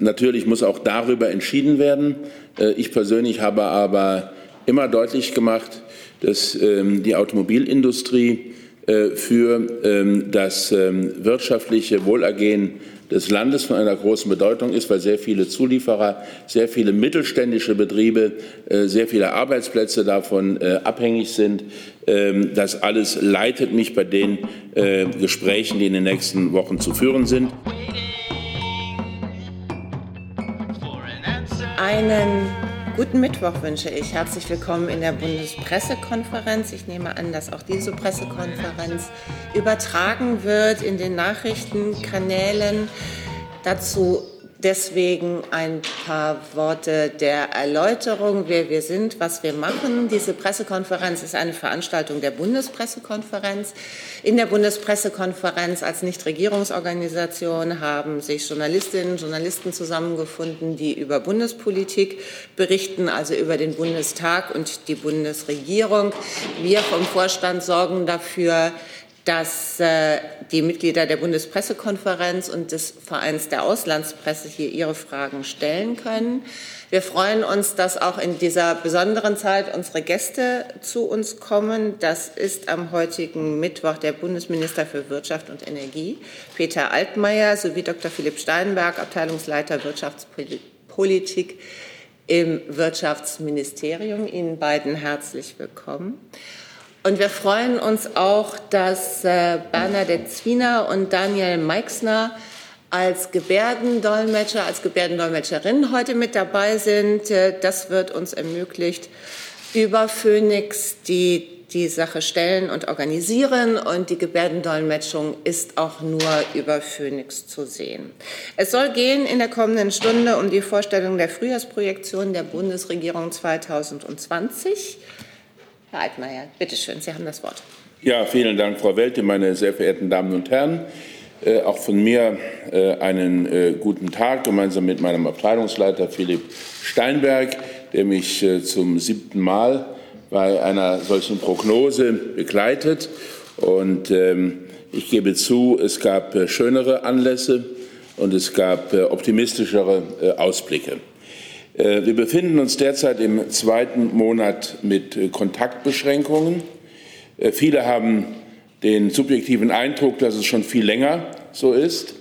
natürlich muss auch darüber entschieden werden. Äh, ich persönlich habe aber immer deutlich gemacht, dass ähm, die Automobilindustrie äh, für ähm, das ähm, wirtschaftliche Wohlergehen des Landes von einer großen Bedeutung ist, weil sehr viele Zulieferer, sehr viele mittelständische Betriebe, äh, sehr viele Arbeitsplätze davon abhängig sind. Das alles leitet mich bei den Gesprächen, die in den nächsten Wochen zu führen sind. Einen Guten Mittwoch wünsche ich. Herzlich willkommen in der Bundespressekonferenz. Ich nehme an, dass auch diese Pressekonferenz übertragen wird in den Nachrichtenkanälen. Dazu Deswegen ein paar Worte der Erläuterung, wer wir sind, was wir machen. Diese Pressekonferenz ist eine Veranstaltung der Bundespressekonferenz. In der Bundespressekonferenz als Nichtregierungsorganisation haben sich Journalistinnen und Journalisten zusammengefunden, die über Bundespolitik berichten, also über den Bundestag und die Bundesregierung. Wir vom Vorstand sorgen dafür, dass äh, die Mitglieder der Bundespressekonferenz und des Vereins der Auslandspresse hier ihre Fragen stellen können. Wir freuen uns, dass auch in dieser besonderen Zeit unsere Gäste zu uns kommen. Das ist am heutigen Mittwoch der Bundesminister für Wirtschaft und Energie, Peter Altmaier, sowie Dr. Philipp Steinberg, Abteilungsleiter Wirtschaftspolitik im Wirtschaftsministerium. Ihnen beiden herzlich willkommen. Und wir freuen uns auch, dass äh, Bernadette Zwiener und Daniel Meixner als Gebärdendolmetscher, als Gebärdendolmetscherin heute mit dabei sind. Äh, das wird uns ermöglicht, über Phoenix die die Sache stellen und organisieren und die Gebärdendolmetschung ist auch nur über Phoenix zu sehen. Es soll gehen in der kommenden Stunde um die Vorstellung der Frühjahrsprojektion der Bundesregierung 2020. Herr Altmaier, bitte schön, Sie haben das Wort. Ja, vielen Dank, Frau Welte, meine sehr verehrten Damen und Herren. Äh, auch von mir äh, einen äh, guten Tag gemeinsam mit meinem Abteilungsleiter Philipp Steinberg, der mich äh, zum siebten Mal bei einer solchen Prognose begleitet. Und ähm, ich gebe zu, es gab äh, schönere Anlässe und es gab äh, optimistischere Ausblicke. Äh, wir befinden uns derzeit im zweiten Monat mit äh, Kontaktbeschränkungen. Äh, viele haben den subjektiven Eindruck, dass es schon viel länger so ist.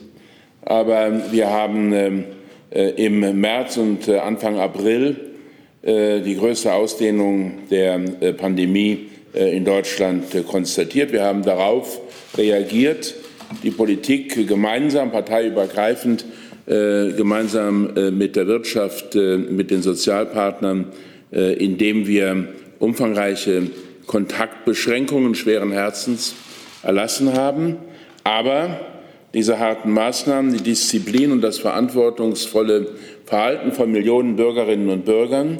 Aber wir haben ähm, im März und Anfang April die größte Ausdehnung der Pandemie in Deutschland konstatiert. Wir haben darauf reagiert, die Politik gemeinsam, parteiübergreifend gemeinsam äh, mit der Wirtschaft, äh, mit den Sozialpartnern, indem wir umfangreiche Kontaktbeschränkungen schweren Herzens erlassen haben. Aber diese harten Maßnahmen, die Disziplin und das verantwortungsvolle Verhalten von Millionen Bürgerinnen und Bürgern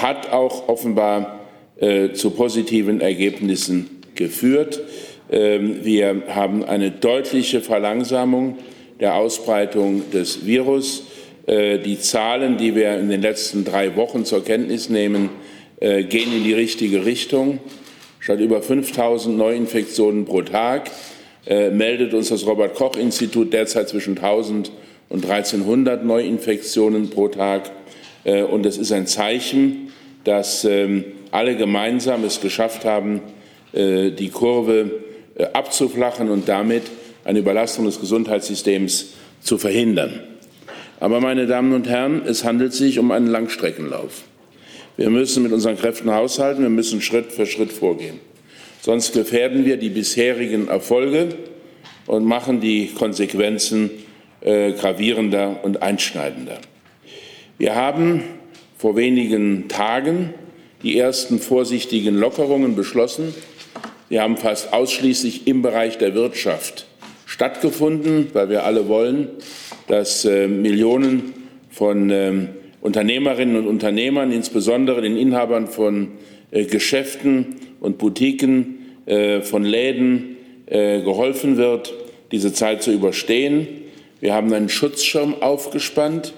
hat auch offenbar äh, zu positiven Ergebnissen geführt. Ähm, wir haben eine deutliche Verlangsamung der Ausbreitung des Virus. Äh, die Zahlen, die wir in den letzten drei Wochen zur Kenntnis nehmen, äh, gehen in die richtige Richtung. Statt über 5000 Neuinfektionen pro Tag äh, meldet uns das Robert Koch Institut derzeit zwischen 1000 und 1300 Neuinfektionen pro Tag. Und es ist ein Zeichen, dass ähm, alle gemeinsam es geschafft haben, die Kurve abzuflachen und damit eine Überlastung des Gesundheitssystems zu verhindern. Aber, meine Damen und Herren, es handelt sich um einen Langstreckenlauf. Wir müssen mit unseren Kräften haushalten, wir müssen Schritt für Schritt vorgehen. Sonst gefährden wir die bisherigen Erfolge und machen die Konsequenzen äh, gravierender und einschneidender. Wir haben vor wenigen Tagen die ersten vorsichtigen Lockerungen beschlossen. Wir haben fast ausschließlich im Bereich der Wirtschaft stattgefunden, weil wir alle wollen, dass äh, Millionen von äh, Unternehmerinnen und Unternehmern, insbesondere den Inhabern von äh, Geschäften und Boutiquen, äh, von Läden äh, geholfen wird, diese Zeit zu überstehen. Wir haben einen Schutzschirm aufgespannt,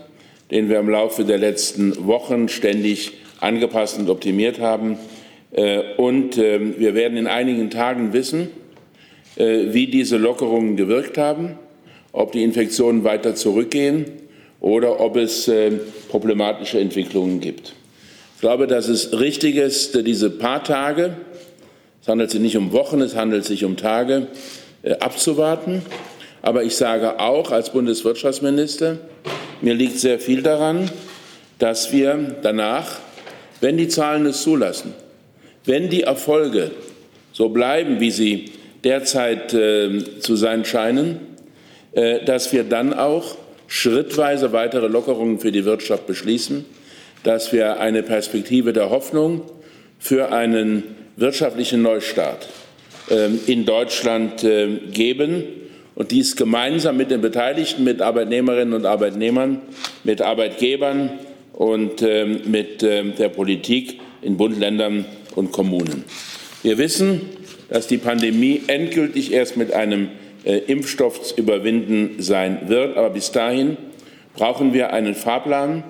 den wir im Laufe der letzten Wochen ständig angepasst und optimiert haben. Äh, und ähm, wir werden in einigen Tagen wissen, wie diese Lockerungen gewirkt haben, ob die Infektionen weiter zurückgehen oder ob es äh, problematische Entwicklungen gibt. Ich glaube, dass es richtig ist, diese paar Tage, es handelt sich nicht um Wochen, es handelt sich um Tage, äh, abzuwarten. Aber ich sage auch als Bundeswirtschaftsminister, mir liegt sehr viel daran, dass wir danach, wenn die Zahlen es zulassen, wenn die Erfolge so bleiben, wie sie derzeit äh, zu sein scheinen, äh, dass wir dann auch schrittweise weitere Lockerungen für die Wirtschaft beschließen, dass wir eine Perspektive der Hoffnung für einen wirtschaftlichen Neustart äh, in Deutschland äh, geben und dies gemeinsam mit den Beteiligten, mit Arbeitnehmerinnen und Arbeitnehmern, mit Arbeitgebern und ähm, mit ähm, der Politik in Bund, Ländern und Kommunen. Wir wissen, dass die Pandemie endgültig erst mit einem äh, Impfstoff zu überwinden sein wird. Aber bis dahin brauchen wir einen Fahrplan,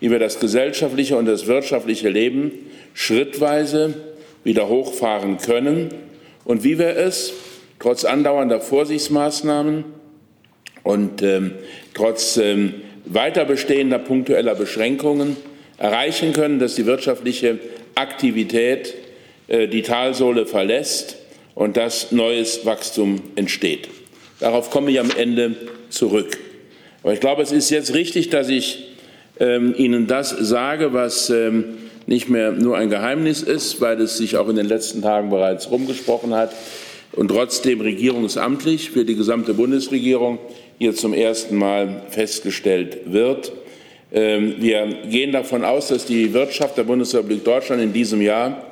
wie wir das gesellschaftliche und das wirtschaftliche Leben schrittweise wieder hochfahren können und wie wir es trotz andauernder Vorsichtsmaßnahmen und ähm, trotz ähm, weiter bestehender punktueller Beschränkungen erreichen können, dass die wirtschaftliche Aktivität äh, die Talsohle verlässt und dass neues Wachstum entsteht. Darauf komme ich am Ende zurück. Aber ich glaube, es ist jetzt richtig, dass ich ähm, Ihnen das sage, was ähm, nicht mehr nur ein Geheimnis ist, weil es sich auch in den letzten Tagen bereits rumgesprochen hat und trotzdem regierungsamtlich für die gesamte Bundesregierung hier zum ersten Mal festgestellt wird. Ähm, wir gehen davon aus, dass die Wirtschaft der Bundesrepublik Deutschland in diesem Jahr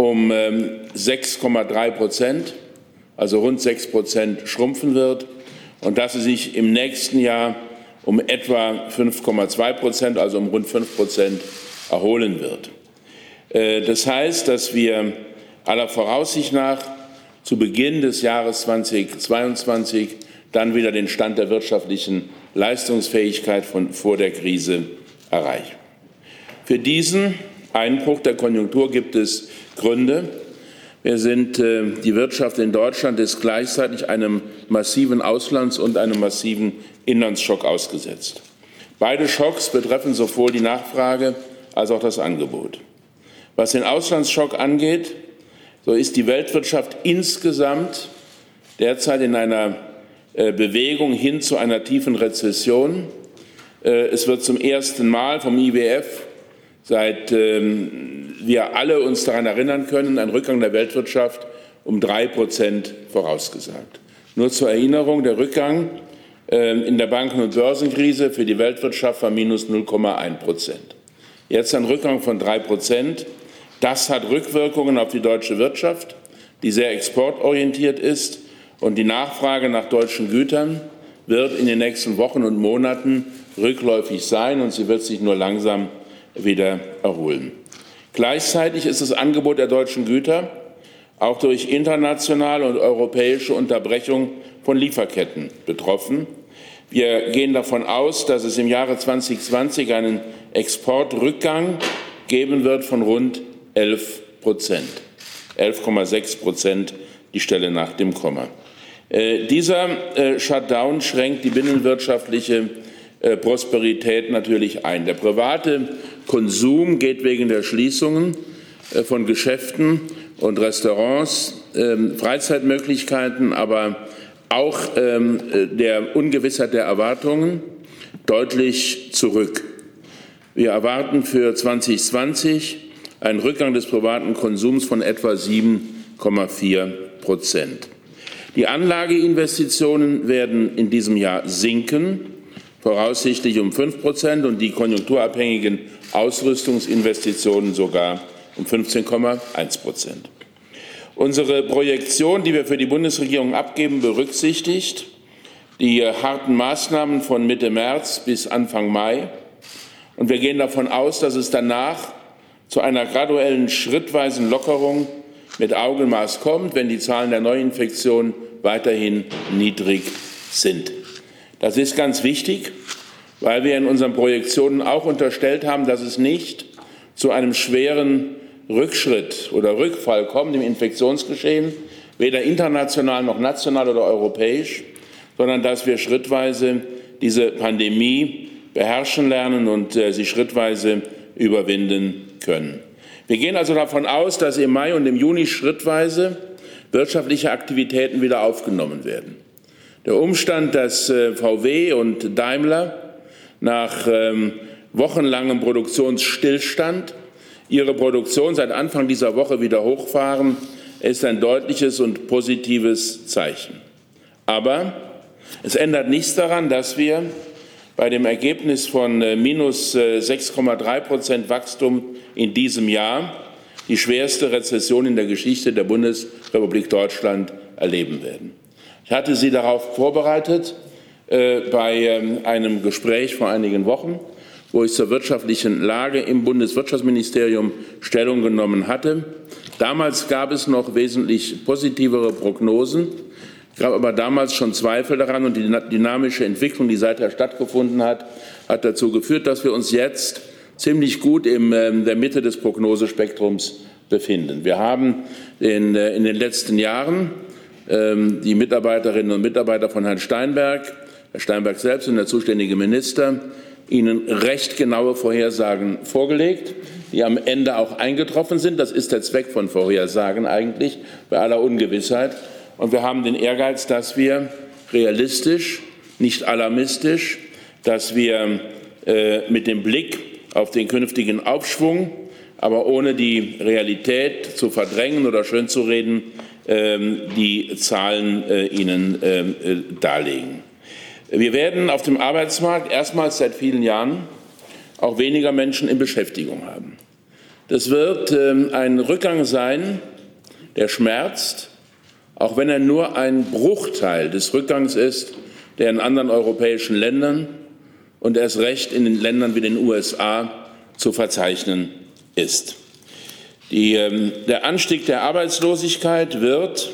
um 6,3 ähm, Prozent, also rund 6 Prozent, schrumpfen wird und dass sie sich im nächsten Jahr um etwa 5,2 Prozent, also um rund 5 Prozent, erholen wird. Äh, das heißt, dass wir aller Voraussicht nach zu Beginn des Jahres 2022 dann wieder den Stand der wirtschaftlichen Leistungsfähigkeit von vor der Krise erreichen. Für diesen Einbruch der Konjunktur gibt es Gründe. Wir sind, äh, die Wirtschaft in Deutschland ist gleichzeitig einem massiven Auslands- und einem massiven Inlandsschock ausgesetzt. Beide Schocks betreffen sowohl die Nachfrage als auch das Angebot. Was den Auslandsschock angeht, so ist die Weltwirtschaft insgesamt derzeit in einer äh, Bewegung hin zu einer tiefen Rezession. Äh, es wird zum ersten Mal vom IWF, seit ähm, wir alle uns daran erinnern können, ein Rückgang der Weltwirtschaft um drei Prozent vorausgesagt. Nur zur Erinnerung, der Rückgang ähm, in der Banken- und Börsenkrise für die Weltwirtschaft war minus 0,1 Prozent. Jetzt ein Rückgang von drei Prozent. Das hat Rückwirkungen auf die deutsche Wirtschaft, die sehr exportorientiert ist. Und die Nachfrage nach deutschen Gütern wird in den nächsten Wochen und Monaten rückläufig sein und sie wird sich nur langsam wieder erholen. Gleichzeitig ist das Angebot der deutschen Güter auch durch internationale und europäische Unterbrechung von Lieferketten betroffen. Wir gehen davon aus, dass es im Jahre 2020 einen Exportrückgang geben wird von rund 11 Prozent. 11,6 Prozent die Stelle nach dem Komma. Äh, dieser äh, Shutdown schränkt die binnenwirtschaftliche Prosperität natürlich ein. Der private Konsum geht wegen der Schließungen äh, von Geschäften und Restaurants, ähm, Freizeitmöglichkeiten, aber auch ähm, äh, der Ungewissheit der Erwartungen deutlich zurück. Wir erwarten für 2020 einen Rückgang des privaten Konsums von etwa 7,4 Prozent. Die Anlageinvestitionen werden in diesem Jahr sinken, voraussichtlich um 5 Prozent, und die konjunkturabhängigen Ausrüstungsinvestitionen sogar um 15,1 Prozent. Unsere Projektion, die wir für die Bundesregierung abgeben, berücksichtigt die harten Maßnahmen von Mitte März bis Anfang Mai. Und wir gehen davon aus, dass es danach zu einer graduellen schrittweisen Lockerung mit Augenmaß kommt, wenn die Zahlen der Neuinfektionen weiterhin niedrig sind. Das ist ganz wichtig, weil wir in unseren Projektionen auch unterstellt haben, dass es nicht zu einem schweren Rückschritt oder Rückfall kommt im Infektionsgeschehen, weder international noch national oder europäisch, sondern dass wir schrittweise diese Pandemie beherrschen lernen und äh, sie schrittweise überwinden können. Wir gehen also davon aus, dass im Mai und im Juni schrittweise wirtschaftliche Aktivitäten wieder aufgenommen werden. Der Umstand, dass äh, VW und Daimler nach ähm, wochenlangem Produktionsstillstand ihre Produktion seit Anfang dieser Woche wieder hochfahren, ist ein deutliches und positives Zeichen. Aber es ändert nichts daran, dass wir bei dem Ergebnis von äh, minus 6,3 äh, Prozent Wachstum in diesem Jahr die schwerste Rezession in der Geschichte der Bundesrepublik Deutschland erleben werden. Ich hatte Sie darauf vorbereitet äh, bei ähm, einem Gespräch vor einigen Wochen, wo ich zur wirtschaftlichen Lage im Bundeswirtschaftsministerium Stellung genommen hatte. Damals gab es noch wesentlich positivere Prognosen. Es gab aber damals schon Zweifel daran und die dynamische Entwicklung, die seither stattgefunden hat, hat dazu geführt, dass wir uns jetzt ziemlich gut in ähm, der Mitte des Prognosespektrums befinden. Wir haben in, äh, in den letzten Jahren die Mitarbeiterinnen und Mitarbeiter von Herrn Steinberg, Herr Steinberg selbst und der zuständige Minister Ihnen recht genaue Vorhersagen vorgelegt, die am Ende auch eingetroffen sind. Das ist der Zweck von Vorhersagen eigentlich, bei aller Ungewissheit. Und wir haben den Ehrgeiz, dass wir realistisch, nicht alarmistisch, dass wir äh, mit dem Blick auf den künftigen Aufschwung, aber ohne die Realität zu verdrängen oder schönzureden, die Zahlen äh, Ihnen ähm, äh, darlegen. Wir werden auf dem Arbeitsmarkt erstmals seit vielen Jahren auch weniger Menschen in Beschäftigung haben. Das wird ähm, ein Rückgang sein, der schmerzt, auch wenn er nur ein Bruchteil des Rückgangs ist, der in anderen europäischen Ländern und erst recht in den Ländern wie den USA zu verzeichnen ist. Die, ähm, der Anstieg der Arbeitslosigkeit wird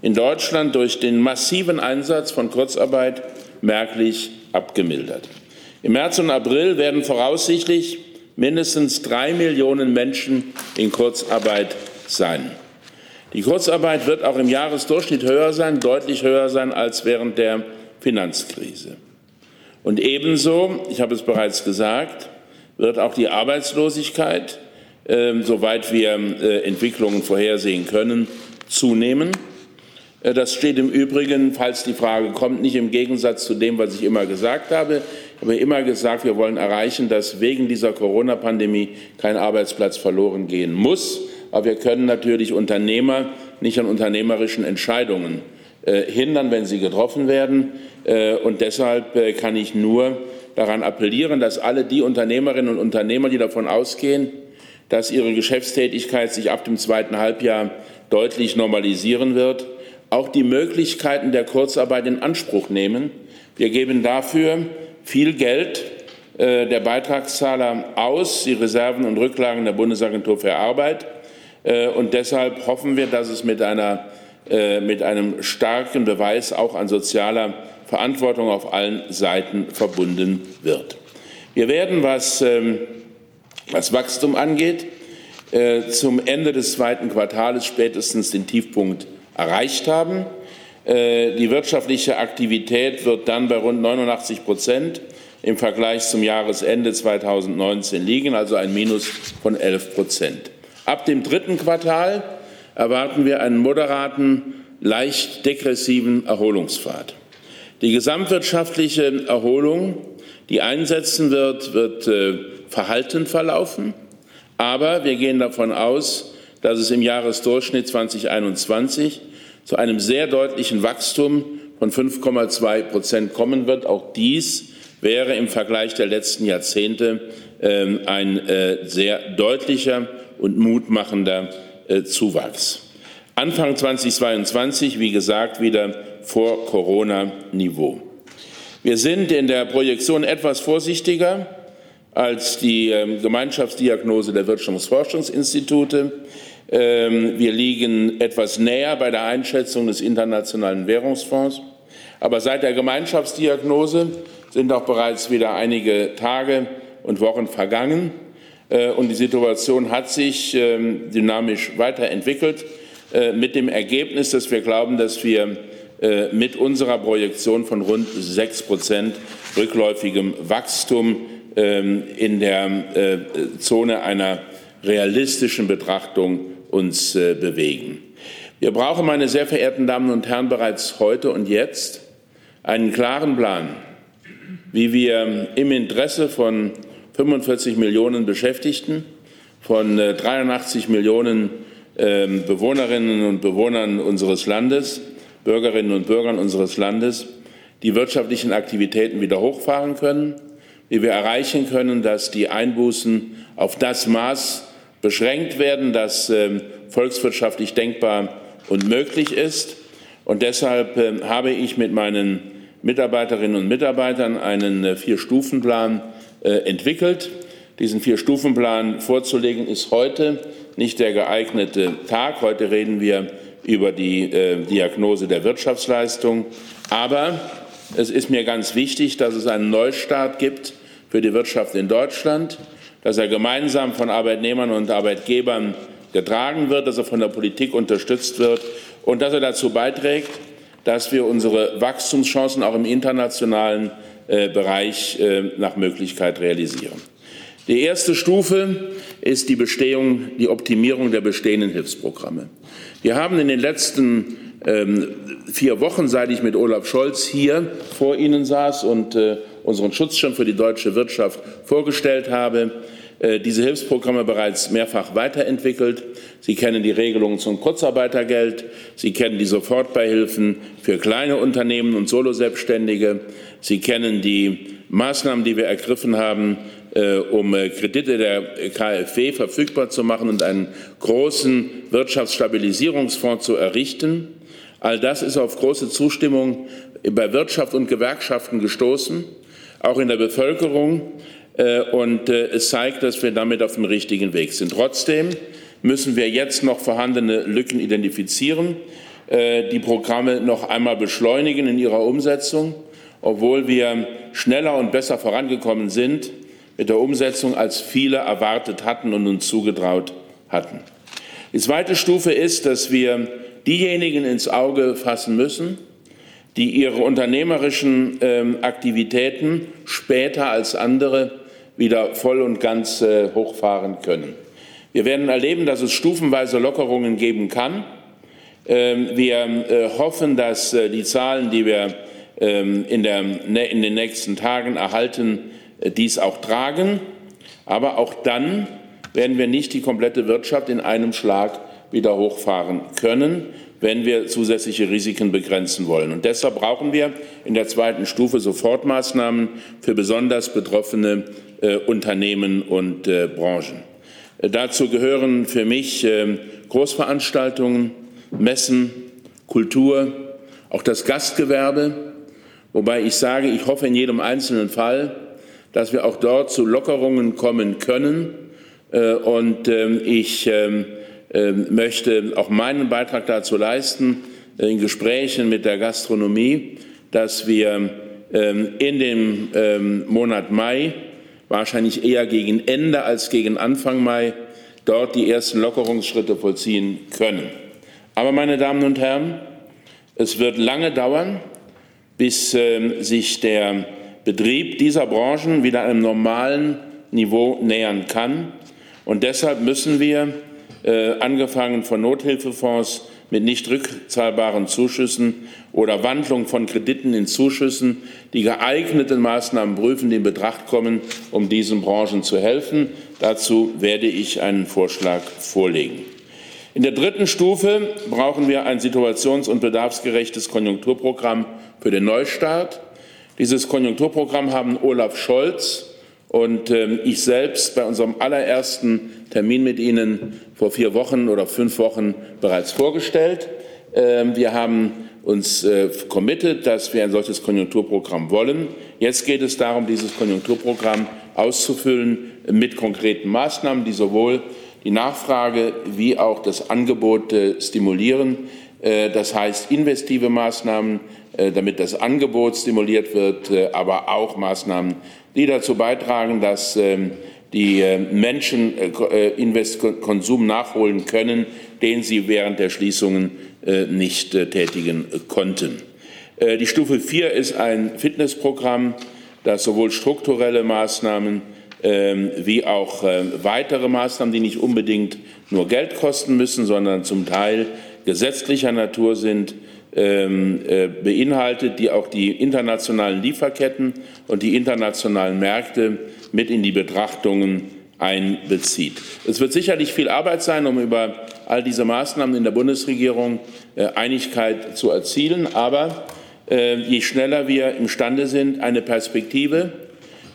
in Deutschland durch den massiven Einsatz von Kurzarbeit merklich abgemildert. Im März und April werden voraussichtlich mindestens drei Millionen Menschen in Kurzarbeit sein. Die Kurzarbeit wird auch im Jahresdurchschnitt höher sein, deutlich höher sein als während der Finanzkrise. Und ebenso, ich habe es bereits gesagt, wird auch die Arbeitslosigkeit, äh, soweit wir äh, Entwicklungen vorhersehen können, zunehmen. Äh, das steht im Übrigen, falls die Frage kommt, nicht im Gegensatz zu dem, was ich immer gesagt habe. Ich habe immer gesagt, wir wollen erreichen, dass wegen dieser Corona-Pandemie kein Arbeitsplatz verloren gehen muss. Aber wir können natürlich Unternehmer nicht an unternehmerischen Entscheidungen äh, hindern, wenn sie getroffen werden. Und deshalb kann ich nur daran appellieren, dass alle die Unternehmerinnen und Unternehmer, die davon ausgehen, dass ihre Geschäftstätigkeit sich ab dem zweiten Halbjahr deutlich normalisieren wird, auch die Möglichkeiten der Kurzarbeit in Anspruch nehmen. Wir geben dafür viel Geld der Beitragszahler aus, die Reserven und Rücklagen der Bundesagentur für Arbeit. Äh, und deshalb hoffen wir, dass es mit, einer, äh, mit einem starken Beweis auch an sozialer Verantwortung auf allen Seiten verbunden wird. Wir werden, was, ähm, was Wachstum angeht, äh, zum Ende des zweiten Quartals spätestens den Tiefpunkt erreicht haben. Die wirtschaftliche Aktivität wird dann bei rund 89 Prozent im Vergleich zum Jahresende 2019 liegen, also ein Minus von 11 Prozent. Ab dem dritten Quartal erwarten wir einen moderaten, leicht degressiven Erholungspfad. Die gesamtwirtschaftliche Erholung, die einsetzen wird, wird äh, verhalten verlaufen. Aber wir gehen davon aus, dass es im Jahresdurchschnitt 2021 zu einem sehr deutlichen Wachstum von 5,2 Prozent kommen wird. Auch dies wäre im Vergleich der letzten Jahrzehnte äh, ein äh, sehr deutlicher und mutmachender äh, Zuwachs. Anfang 2022, wie gesagt, wieder vor Corona-Niveau. Wir sind in der Projektion etwas vorsichtiger als die ähm, Gemeinschaftsdiagnose der Wirtschaftsforschungsinstitute. Ähm, wir liegen etwas näher bei der Einschätzung des Internationalen Währungsfonds. Aber seit der Gemeinschaftsdiagnose sind auch bereits wieder einige Tage und Wochen vergangen. Äh, und die Situation hat sich ähm, dynamisch weiterentwickelt äh, mit dem Ergebnis, dass wir glauben, dass wir äh, mit unserer Projektion von rund sechs Prozent rückläufigem Wachstum in der äh, Zone einer realistischen Betrachtung uns äh, bewegen. Wir brauchen, meine sehr verehrten Damen und Herren, bereits heute und jetzt einen klaren Plan, wie wir im Interesse von 45 Millionen Beschäftigten, von 83 Millionen ähm, Bewohnerinnen und Bewohnern unseres Landes, Bürgerinnen und Bürgern unseres Landes, die wirtschaftlichen Aktivitäten wieder hochfahren können, wie wir erreichen können, dass die Einbußen auf das Maß beschränkt werden, das ähm, volkswirtschaftlich denkbar und möglich ist. Und deshalb ähm, habe ich mit meinen Mitarbeiterinnen und Mitarbeitern einen äh, Vier-Stufen-Plan äh, entwickelt. Diesen Vier-Stufen-Plan vorzulegen ist heute nicht der geeignete Tag. Heute reden wir über die äh, Diagnose der Wirtschaftsleistung. Aber es ist mir ganz wichtig, dass es einen Neustart gibt für die Wirtschaft in Deutschland, dass er gemeinsam von Arbeitnehmern und Arbeitgebern getragen wird, dass er von der Politik unterstützt wird und dass er dazu beiträgt, dass wir unsere Wachstumschancen auch im internationalen äh, Bereich äh, nach Möglichkeit realisieren. Die erste Stufe ist die Bestehung, die Optimierung der bestehenden Hilfsprogramme. Wir haben in den letzten ähm, vier Wochen, seit ich mit Olaf Scholz hier vor Ihnen saß und äh, unseren Schutzschirm für die deutsche Wirtschaft vorgestellt habe, äh, diese Hilfsprogramme bereits mehrfach weiterentwickelt. Sie kennen die Regelungen zum Kurzarbeitergeld. Sie kennen die Sofortbeihilfen für kleine Unternehmen und Soloselbstständige. Sie kennen die Maßnahmen, die wir ergriffen haben, äh, um äh, Kredite der KfW verfügbar zu machen und einen großen Wirtschaftsstabilisierungsfonds zu errichten. All das ist auf große Zustimmung bei Wirtschaft und Gewerkschaften gestoßen, auch in der Bevölkerung. Äh, und es zeigt, dass wir damit auf dem richtigen Weg sind. Trotzdem müssen wir jetzt noch vorhandene Lücken identifizieren, die Programme noch einmal beschleunigen in ihrer Umsetzung, obwohl wir schneller und besser vorangekommen sind mit der Umsetzung, als viele erwartet hatten und uns zugetraut hatten. Die zweite Stufe ist, dass wir diejenigen ins Auge fassen müssen, die ihre unternehmerischen äh, Aktivitäten später als andere wieder voll und ganz äh, hochfahren können. Wir werden erleben, dass es stufenweise Lockerungen geben kann. Ähm, wir äh, hoffen, dass äh, die Zahlen, die wir ähm, in, der, ne, in den nächsten Tagen erhalten, dies auch tragen. Aber auch dann werden wir nicht die komplette Wirtschaft in einem Schlag wieder hochfahren können, wenn wir zusätzliche Risiken begrenzen wollen. Und deshalb brauchen wir in der zweiten Stufe Sofortmaßnahmen für besonders betroffene äh, Unternehmen und äh, Branchen. Äh, dazu gehören für mich äh, Großveranstaltungen, Messen, Kultur, auch das Gastgewerbe, wobei ich sage, ich hoffe in jedem einzelnen Fall, dass wir auch dort zu Lockerungen kommen können. Äh, und ähm, ich ähm, möchte auch meinen Beitrag dazu leisten, in Gesprächen mit der Gastronomie, dass wir in dem Monat Mai, wahrscheinlich eher gegen Ende als gegen Anfang Mai, dort die ersten Lockerungsschritte vollziehen können. Aber, meine Damen und Herren, es wird lange dauern, bis sich der Betrieb dieser Branchen wieder einem normalen Niveau nähern kann. Und deshalb müssen wir, äh, angefangen von Nothilfefonds mit nicht rückzahlbaren Zuschüssen oder Wandlung von Krediten in Zuschüssen, die geeigneten Maßnahmen prüfen, die in Betracht kommen, um diesen Branchen zu helfen. Dazu werde ich einen Vorschlag vorlegen. In der dritten Stufe brauchen wir ein situations- und bedarfsgerechtes Konjunkturprogramm für den Neustart. Dieses Konjunkturprogramm haben Olaf Scholz und ähm, ich selbst bei unserem allerersten Termin mit Ihnen vor vier Wochen oder fünf Wochen bereits vorgestellt. Ähm, wir haben uns äh, committed, dass wir ein solches Konjunkturprogramm wollen. Jetzt geht es darum, dieses Konjunkturprogramm auszufüllen mit konkreten Maßnahmen, die sowohl die Nachfrage wie auch das Angebot äh, stimulieren. Äh, das heißt investive Maßnahmen, damit das Angebot stimuliert wird, aber auch Maßnahmen, die dazu beitragen, dass ähm, die äh, Menschen Konsum nachholen können, den sie während der Schließungen nicht tätigen konnten. Die Stufe 4 ist ein Fitnessprogramm dass sowohl strukturelle Maßnahmen ähm, wie auch äh, weitere Maßnahmen, die nicht unbedingt nur Geld kosten müssen, sondern zum Teil gesetzlicher Natur sind, äh, beinhaltet, die auch die internationalen Lieferketten und die internationalen Märkte mit in die Betrachtungen einbezieht. Es wird sicherlich viel Arbeit sein, um über all diese Maßnahmen in der Bundesregierung äh, Einigkeit zu erzielen. Aber je schneller wir imstande sind, eine Perspektive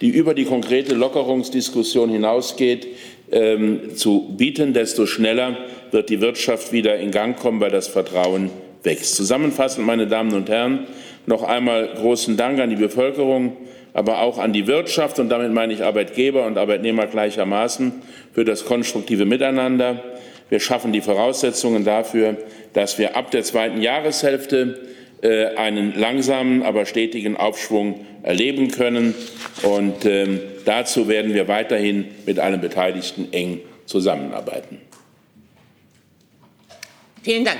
die über die konkrete Lockerungsdiskussion hinausgeht, ähm, zu bieten, desto schneller wird die Wirtschaft wieder in Gang kommen, weil das Vertrauen wächst. Zusammenfassend, meine Damen und Herren, noch einmal großen Dank an die Bevölkerung, aber auch an die Wirtschaft und damit meine ich Arbeitgeber und Arbeitnehmer gleichermaßen für das konstruktive Miteinander. Wir schaffen die Voraussetzungen dafür, dass wir ab der zweiten Jahreshälfte äh, einen langsamen, aber stetigen Aufschwung erleben können. Und ähm, dazu werden wir weiterhin mit allen Beteiligten eng zusammenarbeiten. Vielen Dank.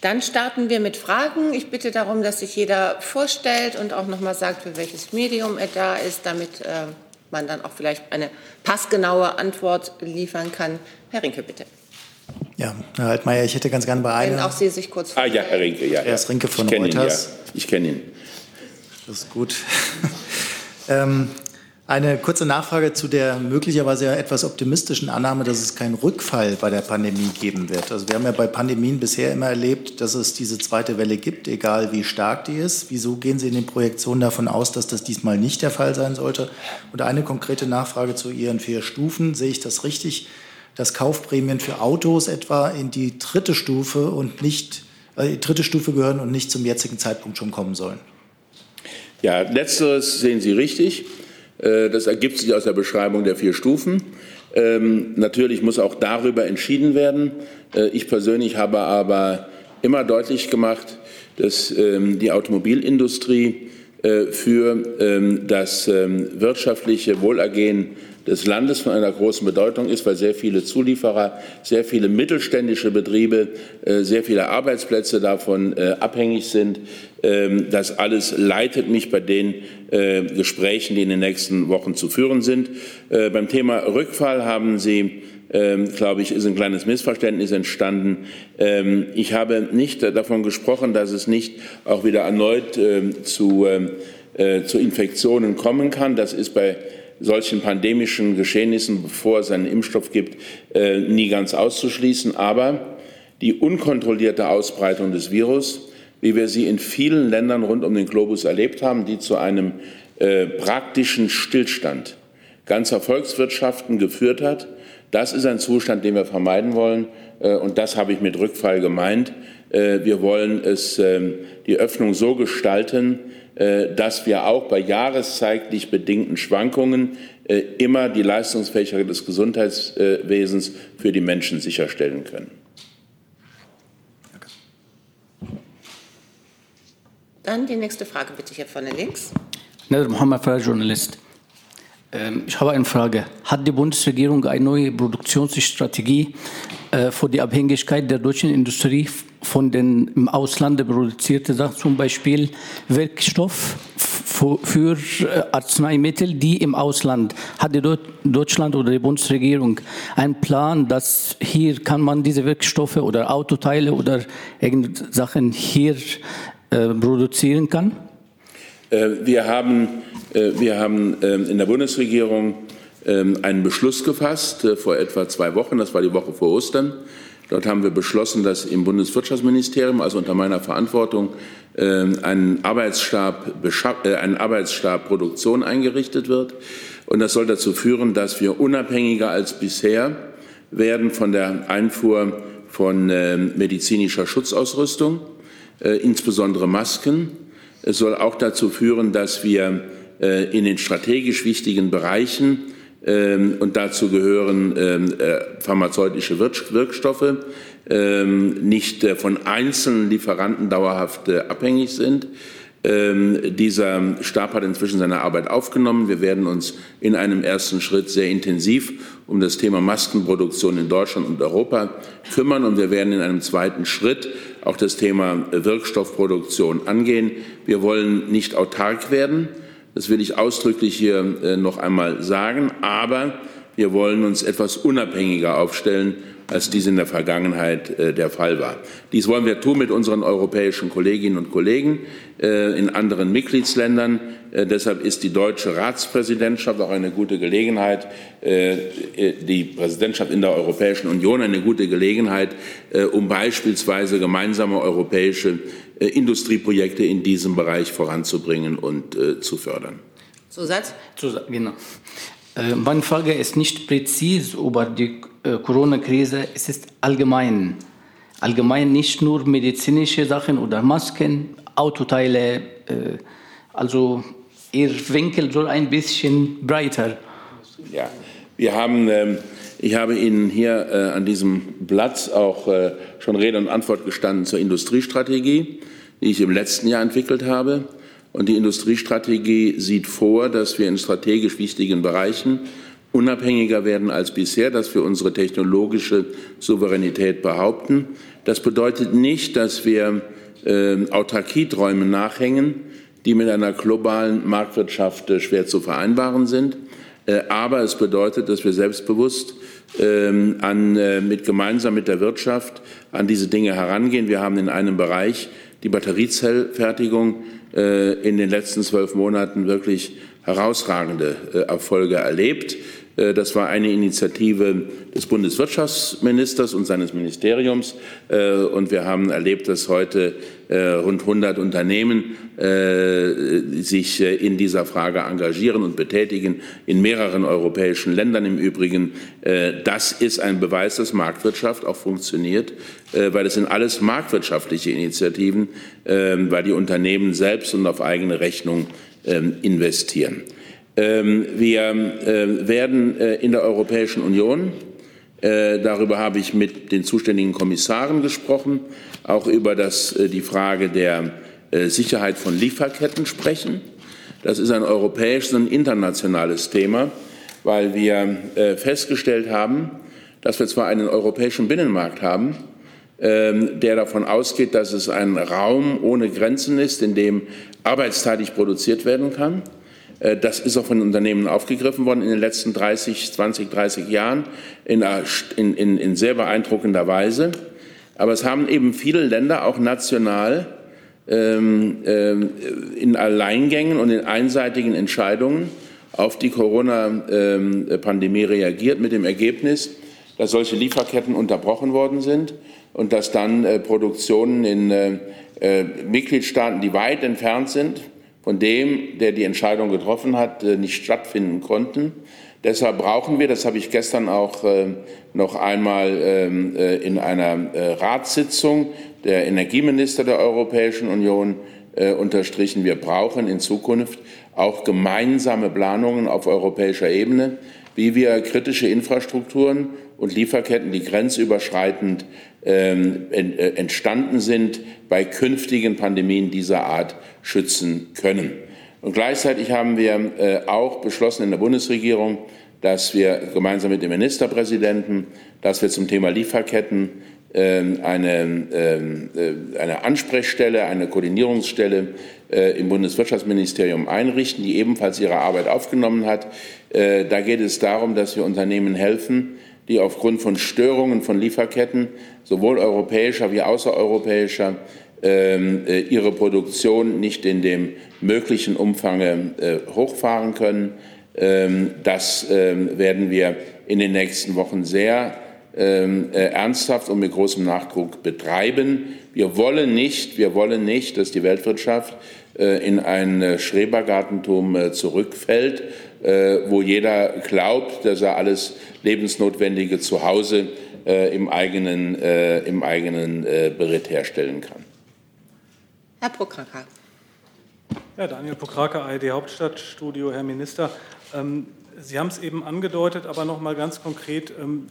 Dann starten wir mit Fragen. Ich bitte darum, dass sich jeder vorstellt und auch nochmal sagt, für welches Medium er da ist, damit äh, man dann auch vielleicht eine passgenaue Antwort liefern kann. Herr Rinke, bitte. Ja, Herr Altmaier, ich hätte ganz gerne bei einem. Wenn auch Sie sich kurz Ah ja, Herr Rinke, ja. Er ist Rinke von ich Reuters. Ihn, ja. Ich kenne ihn. Das ist gut. ähm, eine kurze Nachfrage zu der möglicherweise etwas optimistischen Annahme, dass es keinen Rückfall bei der Pandemie geben wird. Also wir haben ja bei Pandemien bisher immer erlebt, dass es diese zweite Welle gibt, egal wie stark die ist. Wieso gehen Sie in den Projektionen davon aus, dass das diesmal nicht der Fall sein sollte? Und eine konkrete Nachfrage zu Ihren vier Stufen. Sehe ich das richtig? dass Kaufprämien für Autos etwa in die dritte Stufe und nicht äh, die dritte Stufe gehören und nicht zum jetzigen Zeitpunkt schon kommen sollen. Ja, letzteres sehen Sie richtig. Äh, das ergibt sich aus der Beschreibung der vier Stufen. Ähm, natürlich muss auch darüber entschieden werden. Äh, ich persönlich habe aber immer deutlich gemacht, dass ähm, die Automobilindustrie äh, für ähm, das wirtschaftliche Wohlergehen des Landes von einer großen Bedeutung ist, weil sehr viele Zulieferer, sehr viele mittelständische Betriebe, äh, sehr viele Arbeitsplätze davon äh, abhängig sind. Ähm, das alles leitet mich bei den äh, Gesprächen, die in den nächsten Wochen zu führen sind. Beim Thema Rückfall haben Sie ähm, glaube ich, ist ein kleines Missverständnis entstanden. Ähm, ich habe nicht davon gesprochen, dass es nicht auch wieder erneut zu, zu Infektionen kommen kann. Das ist bei solchen pandemischen Geschehnissen, bevor es einen Impfstoff gibt, äh, nie ganz auszuschließen. Aber die unkontrollierte Ausbreitung des Virus, wie wir sie in vielen Ländern rund um den Globus erlebt haben, die zu einem äh, praktischen Stillstand ganzer Volkswirtschaften geführt hat, das ist ein Zustand, den wir vermeiden wollen. Äh, und das habe ich mit Rückfall gemeint. Wir wollen es, ähm, die Öffnung so gestalten, äh, dass wir auch bei jahreszeitlich bedingten Schwankungen äh, immer die Leistungsfähigkeit des Gesundheitswesens für die Menschen sicherstellen können. Dann die nächste Frage bitte hier vorne links. Nader Mohammed, freier Journalist. Ähm, ich habe eine Frage. Hat die Bundesregierung eine neue Produktionsstrategie äh, für die Abhängigkeit der deutschen Industrie von den im Ausland produzierten Sachen, zum Beispiel Wirkstoff für äh, Arzneimittel, die im Ausland hat die Deutschland oder die Bundesregierung einen Plan, dass hier kann man diese Wirkstoffe oder Autoteile oder irgendwelche Sachen hier äh, produzieren kann? Äh, wir haben, äh, wir haben ähm, in der Bundesregierung ähm, einen Beschluss gefasst vor etwa zwei Wochen, das war die Woche vor Ostern, Dort haben wir beschlossen, dass im Bundeswirtschaftsministerium, also unter meiner Verantwortung, ähm, ein Arbeitsstab, äh, ein Arbeitsstab Produktion eingerichtet wird. Und das soll dazu führen, dass wir unabhängiger als bisher werden von der Einfuhr von medizinischer Schutzausrüstung, äh, insbesondere Masken. Es soll auch dazu führen, dass wir in den strategisch wichtigen Bereichen ähm, und dazu gehören ähm, pharmazeutische Wirkstoffe, nicht von einzelnen Lieferanten dauerhaft abhängig sind. Ähm, dieser Stab hat inzwischen seine Arbeit aufgenommen. Wir werden uns in einem ersten Schritt sehr intensiv um das Thema Maskenproduktion in Deutschland und Europa kümmern. Und wir werden in einem zweiten Schritt auch das Thema Wirkstoffproduktion angehen. Wir wollen nicht autark werden. Das will ich ausdrücklich hier äh, noch einmal sagen. Aber wir wollen uns etwas unabhängiger aufstellen als dies in der Vergangenheit äh, der Fall war. Dies wollen wir tun mit unseren europäischen Kolleginnen und Kollegen äh, in anderen Mitgliedsländern. Äh, deshalb ist die deutsche Ratspräsidentschaft auch eine gute Gelegenheit, äh, äh, die Präsidentschaft in der Europäischen Union eine gute Gelegenheit, äh, um beispielsweise gemeinsame europäische Industrieprojekte in diesem Bereich voranzubringen und zu fördern. Zusatz? Zusatz genau. Meine Frage ist nicht präzise über die Corona-Krise, es ist allgemein. Allgemein nicht nur medizinische Sachen oder Masken, Autoteile. Äh, also Ihr Winkel soll ein bisschen breiter. Ja, wir haben, äh, ich habe Ihnen hier äh, an diesem Blatt auch äh, schon Rede und Antwort gestanden zur Industriestrategie, die ich im letzten Jahr entwickelt habe. Und die Industriestrategie sieht vor, dass wir in strategisch wichtigen Bereichen unabhängiger werden als bisher, dass wir unsere technologische Souveränität behaupten. Das bedeutet nicht, dass wir äh, Autarkieträume nachhängen, die mit einer globalen Marktwirtschaft äh, schwer zu vereinbaren sind. Äh, aber es bedeutet, dass wir selbstbewusst ähm, an, äh, mit gemeinsam mit der Wirtschaft an diese Dinge herangehen. Wir haben in einem Bereich die Batteriezellfertigung äh, in den letzten zwölf Monaten wirklich herausragende äh, Erfolge erlebt. Äh, das war eine Initiative des Bundeswirtschaftsministers und seines Ministeriums. Äh, und wir haben erlebt, dass heute äh, rund 100 Unternehmen sich in dieser Frage engagieren und betätigen, in mehreren europäischen Ländern im Übrigen. Das ist ein Beweis, dass Marktwirtschaft auch funktioniert, weil es sind alles marktwirtschaftliche Initiativen, weil die Unternehmen selbst und auf eigene Rechnung ähm, investieren. Ähm, wir äh, werden äh, in der Europäischen Union, äh, darüber habe ich mit den zuständigen Kommissaren gesprochen, auch über das, die Frage der Sicherheit von Lieferketten sprechen. Das ist ein europäisches und internationales Thema, weil wir festgestellt haben, dass wir zwar einen europäischen Binnenmarkt haben, ähm, der davon ausgeht, dass es ein Raum ohne Grenzen ist, in dem arbeitsteilig produziert werden kann, äh, das ist auch von Unternehmen aufgegriffen worden in den letzten 30, 20, 30 Jahren in, in, in sehr beeindruckender Weise. Aber es haben eben viele Länder auch national ähm, ähm, in Alleingängen und in einseitigen Entscheidungen auf die Corona-Pandemie ähm, reagiert, mit dem Ergebnis, dass solche Lieferketten unterbrochen worden sind und dass dann äh, Produktionen in äh, äh Mitgliedstaaten, die weit entfernt sind, von dem, der die Entscheidung getroffen hat, äh, nicht stattfinden konnten. Deshalb brauchen wir, das habe ich gestern auch äh, noch einmal ähm, äh, in einer Ratssitzung der Energieminister der Europäischen Union unterstrichen, wir brauchen in Zukunft auch gemeinsame Planungen auf europäischer Ebene, wie wir kritische Infrastrukturen und Lieferketten, die grenzüberschreitend ähm, entstanden sind, bei künftigen Pandemien dieser Art schützen können. Und gleichzeitig haben wir äh, auch beschlossen in der Bundesregierung, dass wir gemeinsam mit dem Ministerpräsidenten, dass wir zum Thema Lieferketten eine, ähm, äh, eine Ansprechstelle, eine Koordinierungsstelle äh, im Bundeswirtschaftsministerium einrichten, die ebenfalls ihre Arbeit aufgenommen hat. Da geht es darum, dass wir Unternehmen helfen, die aufgrund von Störungen von Lieferketten sowohl europäischer wie außereuropäischer ähm, äh, ihre Produktion nicht in dem möglichen Umfang äh, hochfahren können. Ähm, das ähm, werden wir in den nächsten Wochen sehr äh, ernsthaft und mit großem Nachdruck betreiben. Wir wollen nicht, wir wollen nicht, dass die Weltwirtschaft in ein Schrebergartentum zurückfällt, wo jeder glaubt, dass er alles Lebensnotwendige zu Hause im eigenen, im eigenen Beritt herstellen kann. Herr Prokraka. Ja, Daniel Pokrake, ARD Hauptstadtstudio. Herr Minister, ähm, Sie haben es eben angedeutet, aber noch mal ganz konkret, ähm,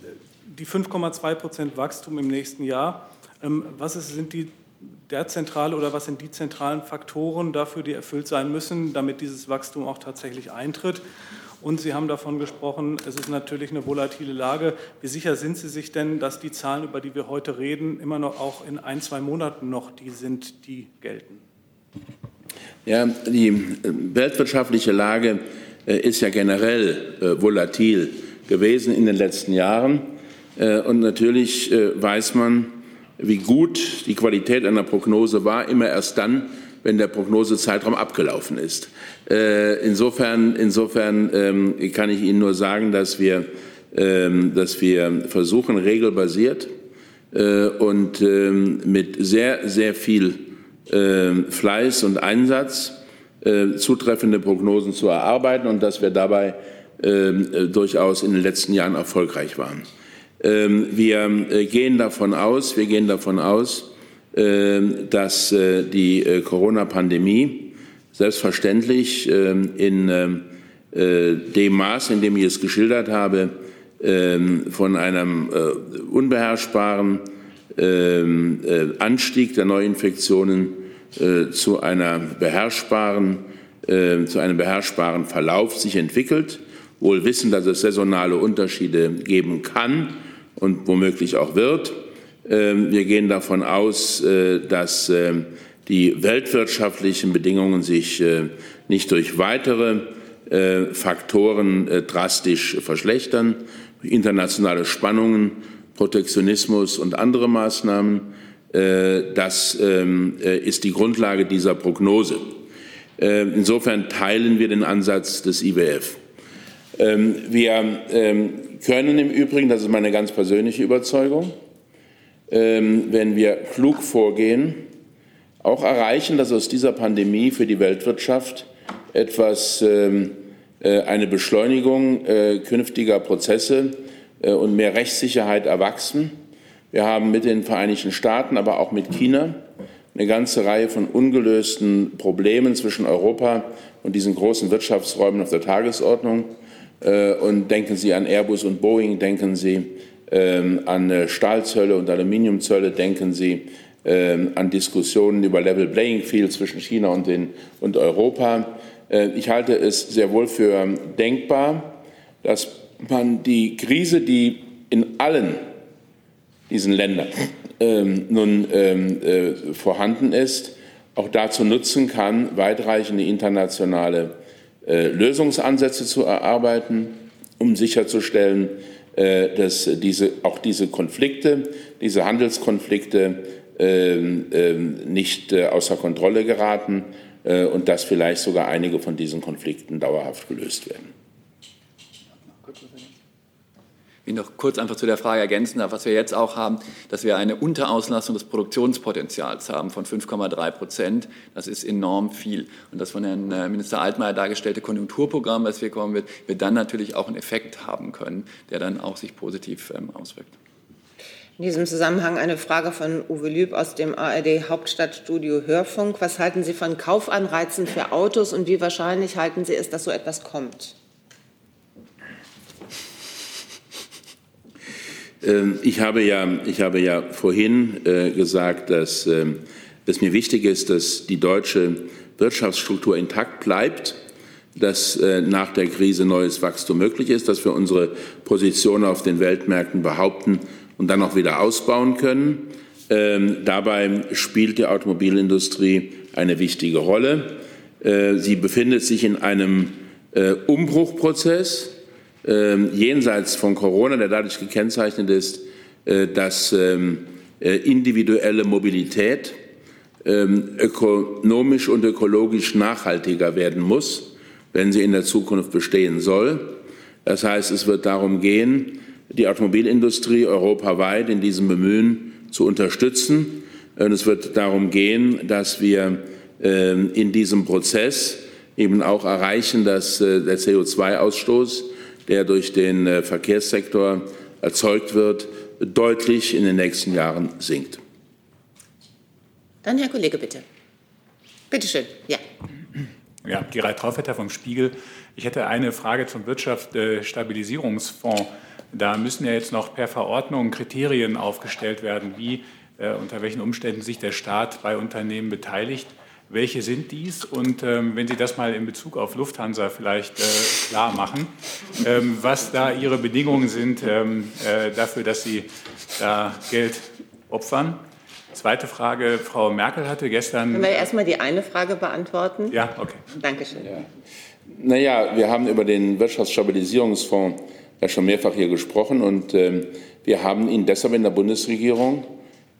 die 5,2 Prozent Wachstum im nächsten Jahr, ähm, was ist, sind die der zentrale oder was sind die zentralen Faktoren dafür, die erfüllt sein müssen, damit dieses Wachstum auch tatsächlich eintritt? Und Sie haben davon gesprochen, es ist natürlich eine volatile Lage. Wie sicher sind Sie sich denn, dass die Zahlen, über die wir heute reden, immer noch auch in ein, zwei Monaten noch die sind, die gelten? Ja, die äh, weltwirtschaftliche Lage äh, ist ja generell äh, volatil gewesen in den letzten Jahren. Und natürlich weiß man, wie gut die Qualität einer Prognose war, immer erst dann, wenn der Prognosezeitraum abgelaufen ist. Insofern, insofern ähm, kann ich Ihnen nur sagen, dass wir, ähm, dass wir versuchen, regelbasiert und ähm, mit sehr, sehr viel Fleiß und Einsatz äh, zutreffende Prognosen zu erarbeiten und dass wir dabei äh, durchaus in den letzten Jahren erfolgreich waren. Ähm, wir äh, gehen davon aus, wir gehen davon aus, ähm, dass die Corona-Pandemie selbstverständlich in dem Maß, in dem ich es geschildert habe, von einem unbeherrschbaren Anstieg der Neuinfektionen äh, zu, einer beherrschbaren, äh, zu einem beherrschbaren Verlauf sich entwickelt, wohl wissen, dass es saisonale Unterschiede geben kann und womöglich auch wird. Ähm, wir gehen davon aus, äh, dass äh, die weltwirtschaftlichen Bedingungen sich äh, nicht durch weitere äh, Faktoren drastisch verschlechtern, internationale Spannungen, Protektionismus und andere Maßnahmen das ähm, äh, ist die Grundlage dieser Prognose. Insofern teilen wir den Ansatz des IWF. Ähm, wir ähm, können im Übrigen, das ist meine ganz persönliche Überzeugung, wenn wir klug vorgehen, auch erreichen, dass aus dieser Pandemie für die Weltwirtschaft etwas, eine Beschleunigung künftiger Prozesse und mehr Rechtssicherheit erwachsen wir haben mit den Vereinigten Staaten, aber auch mit China eine ganze Reihe von ungelösten Problemen zwischen Europa und diesen großen Wirtschaftsräumen auf der Tagesordnung. Äh, und denken Sie an Airbus und Boeing, denken Sie ähm, an äh, Stahlzölle und Aluminiumzölle, denken Sie ähm, an Diskussionen über Level Playing Field zwischen China und, den, und Europa. Äh, ich halte es sehr wohl für denkbar, dass man die Krise, die in allen diesen Ländern ähm, nun ähm, vorhanden ist, auch dazu nutzen kann, weitreichende internationale Lösungsansätze zu erarbeiten, um sicherzustellen, äh, dass diese, auch diese Konflikte, diese Handelskonflikte ähm, ähm nicht äh, außer Kontrolle geraten äh, und dass vielleicht sogar einige von diesen Konflikten dauerhaft gelöst werden. Ich noch kurz einfach zu der Frage ergänzen darf, was wir jetzt auch haben, dass wir eine Unterauslastung des Produktionspotenzials haben von 5,3 Prozent. Das ist enorm viel. Und das von Herrn äh, Minister Altmaier dargestellte Konjunkturprogramm, was wir kommen wird, wird dann natürlich auch einen Effekt haben können, der dann auch sich positiv ähm, auswirkt. In diesem Zusammenhang eine Frage von Uwe Lüb aus dem ARD Hauptstadtstudio Hörfunk. Was halten Sie von Kaufanreizen für Autos und wie wahrscheinlich halten Sie es, dass so etwas kommt? Ich habe ja, ich habe ja vorhin äh, gesagt, dass ähm, es mir wichtig ist, dass die deutsche Wirtschaftsstruktur intakt bleibt, dass äh, nach der Krise neues Wachstum möglich ist, dass wir unsere Position auf den Weltmärkten behaupten und dann auch wieder ausbauen können. Ähm, dabei spielt die Automobilindustrie eine wichtige Rolle. Äh, sie befindet sich in einem Umbruchprozess ähm, jenseits von Corona, der dadurch gekennzeichnet ist, äh, dass ähm, äh, individuelle Mobilität ähm, ökonomisch und ökologisch nachhaltiger werden muss, wenn sie in der Zukunft bestehen soll. Das heißt, es wird darum gehen, die Automobilindustrie europaweit in diesem Bemühen zu unterstützen. Und es wird darum gehen, dass wir in diesem Prozess eben auch erreichen, dass äh, der CO2-Ausstoß der durch den äh, Verkehrssektor erzeugt wird, deutlich in den nächsten Jahren sinkt. Dann Herr Kollege, bitte. Bitte schön. Ja. Ja, Gerald Traufetter vom Spiegel. Ich hätte eine Frage zum Wirtschaftsstabilisierungsfonds. Da müssen ja jetzt noch per Verordnung Kriterien aufgestellt werden, wie äh, unter welchen Umständen sich der Staat bei Unternehmen beteiligt. Welche sind dies? Und ähm, wenn Sie das mal in Bezug auf Lufthansa vielleicht äh, klar machen, ähm, was da Ihre Bedingungen sind ähm, äh, dafür, dass Sie da Geld opfern. Zweite Frage, Frau Merkel hatte gestern. Können wir erstmal die eine Frage beantworten? Ja, okay. Dankeschön. Ja. Naja, wir haben über den Wirtschaftsstabilisierungsfonds ja schon mehrfach hier gesprochen und äh, wir haben ihn deshalb in der Bundesregierung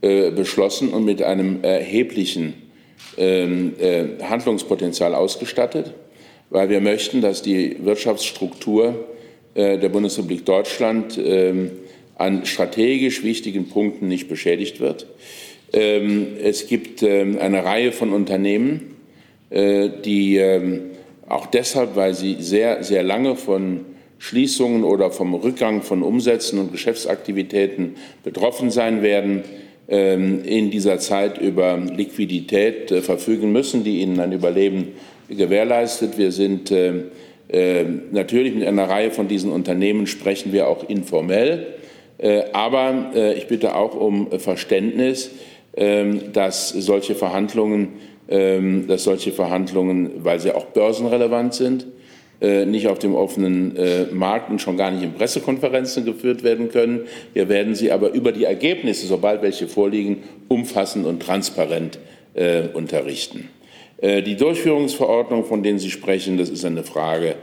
äh, beschlossen und mit einem erheblichen Handlungspotenzial ausgestattet, weil wir möchten, dass die Wirtschaftsstruktur äh, der Bundesrepublik Deutschland ähm, an strategisch wichtigen Punkten nicht beschädigt wird. Ähm, es gibt eine Reihe von Unternehmen, äh, die auch deshalb, weil sie sehr, sehr lange von Schließungen oder vom Rückgang von Umsätzen und Geschäftsaktivitäten betroffen sein werden, ähm, in dieser Zeit über Liquidität äh, verfügen müssen, die ihnen ein Überleben gewährleistet. Wir sind äh, äh, natürlich mit einer Reihe von diesen Unternehmen sprechen wir auch informell. Aber ich bitte auch um Verständnis, ähm, dass solche Verhandlungen, ähm, dass solche Verhandlungen, weil sie auch börsenrelevant sind, nicht auf dem offenen äh, Markt und schon gar nicht in Pressekonferenzen geführt werden können. Wir werden sie aber über die Ergebnisse, sobald welche vorliegen, umfassend und transparent äh, unterrichten. Die Durchführungsverordnung, von denen Sie sprechen, das ist eine Frage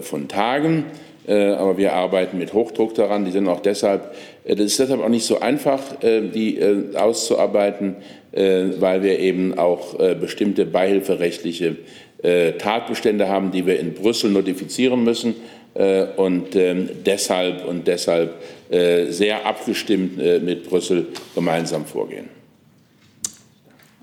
von Tagen. Aber wir arbeiten mit Hochdruck daran. Die sind auch deshalb, das ist deshalb auch nicht so einfach, die auszuarbeiten, weil wir eben auch bestimmte beihilferechtliche äh, Tatbestände haben, die wir in Brüssel notifizieren müssen äh, und ähm, deshalb und deshalb äh, sehr abgestimmt mit Brüssel gemeinsam vorgehen.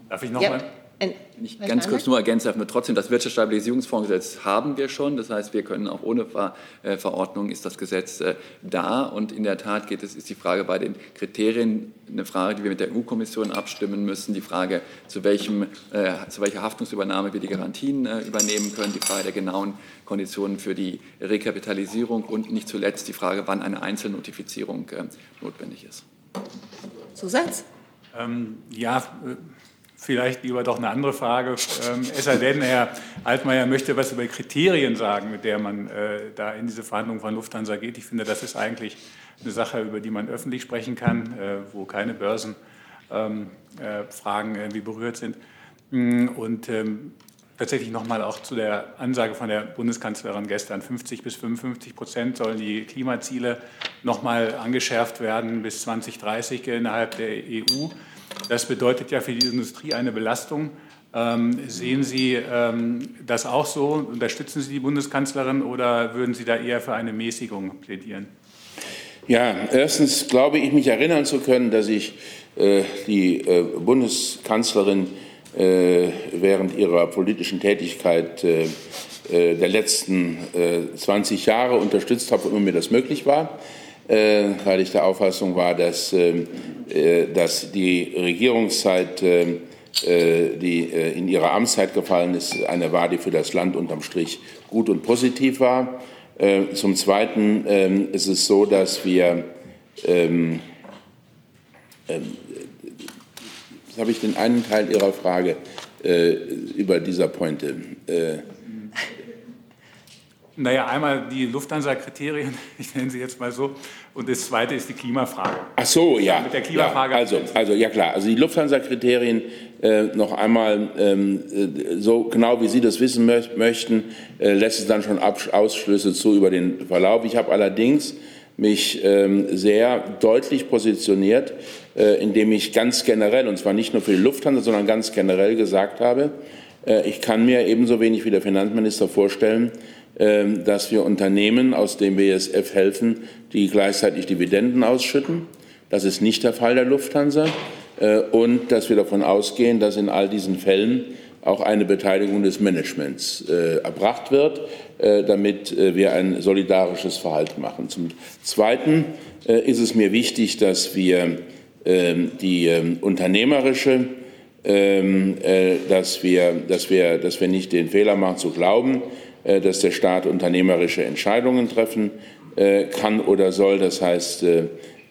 Darf ich noch ja. Mal? Ich ganz kurz nur ergänzen darf, trotzdem das Wirtschaftsstabilisierungsfondsgesetz haben wir schon. Das heißt, wir können auch ohne Ver äh, Verordnung ist das Gesetz äh, da. Und in der Tat geht es, ist die Frage bei den Kriterien eine Frage, die wir mit der EU-Kommission abstimmen müssen. Die Frage, zu, welchem, äh, zu welcher Haftungsübernahme wir die Garantien äh, übernehmen können. Die Frage der genauen Konditionen für die Rekapitalisierung und nicht zuletzt die Frage, wann eine Einzelnotifizierung äh, notwendig ist. Zusatz? Ähm, ja, äh, vielleicht lieber doch eine andere Frage. Ähm, es sei denn, Herr Altmaier möchte was über Kriterien sagen, mit der man äh, da in diese Verhandlungen von Lufthansa geht. Ich finde, das ist eigentlich eine Sache, über die man öffentlich sprechen kann, äh, wo keine Börsenfragen ähm, äh, irgendwie berührt sind. Mm, und ähm, tatsächlich nochmal auch zu der Ansage von der Bundeskanzlerin gestern, 50 bis 55 Prozent sollen die Klimaziele nochmal angeschärft werden bis 2030 innerhalb der EU. Das bedeutet ja für die Industrie eine Belastung. Ähm, sehen Sie ähm, das auch so? Unterstützen Sie die Bundeskanzlerin oder würden Sie da eher für eine Mäßigung plädieren? Ja, erstens glaube ich, mich erinnern zu können, dass ich äh, die äh, Bundeskanzlerin äh, während ihrer politischen Tätigkeit äh, äh, der letzten 20 äh, Jahre unterstützt habe, wo mir das möglich war, weil ich der Auffassung war, dass ähm, äh, dass die Regierungszeit, äh, äh, die in ihrer Amtszeit gefallen ist, eine war, die für das Land unterm Strich gut und positiv war. Zum Zweiten ähm, ist es so, dass wir ähm, ähm, Jetzt habe ich den einen Teil Ihrer Frage äh, über dieser Pointe. Naja, einmal die Lufthansa-Kriterien, ich nenne sie jetzt mal so, und das zweite ist die Klimafrage. Ach so, ja. Mit der Klimafrage. Ja, also, also, ja klar. Also die Lufthansa-Kriterien äh, noch einmal ähm, äh, so genau wie Sie das wissen mö möchten, äh, lässt es dann schon Ab Ausschlüsse zu über den Verlauf. Ich habe allerdings mich ähm, sehr deutlich positioniert, äh, indem ich ganz generell, und zwar nicht nur für die Lufthansa, sondern ganz generell gesagt habe, äh, ich kann mir ebenso wenig wie der Finanzminister vorstellen, dass wir Unternehmen aus dem BSF helfen, die gleichzeitig Dividenden ausschütten. Das ist nicht der Fall der Lufthansa. Äh, und dass wir davon ausgehen, dass in all diesen Fällen auch eine Beteiligung des Managements äh, erbracht wird, äh, damit wir ein solidarisches Verhalten machen. Zum Zweiten ist es mir wichtig, dass wir ähm, die ähm, unternehmerische ähm, dass, wir, dass, wir, dass wir nicht den Fehler machen zu glauben, dass der Staat unternehmerische Entscheidungen treffen äh, kann oder soll. Das heißt, äh,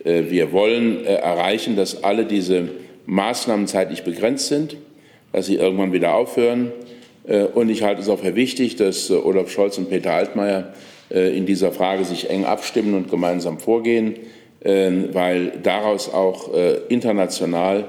äh, wir wollen äh, erreichen, dass alle diese Maßnahmen zeitlich begrenzt sind, dass sie irgendwann wieder aufhören. Und ich halte es auch für wichtig, dass Olaf Scholz und Peter Altmaier in dieser Frage sich eng abstimmen und gemeinsam vorgehen, weil daraus auch international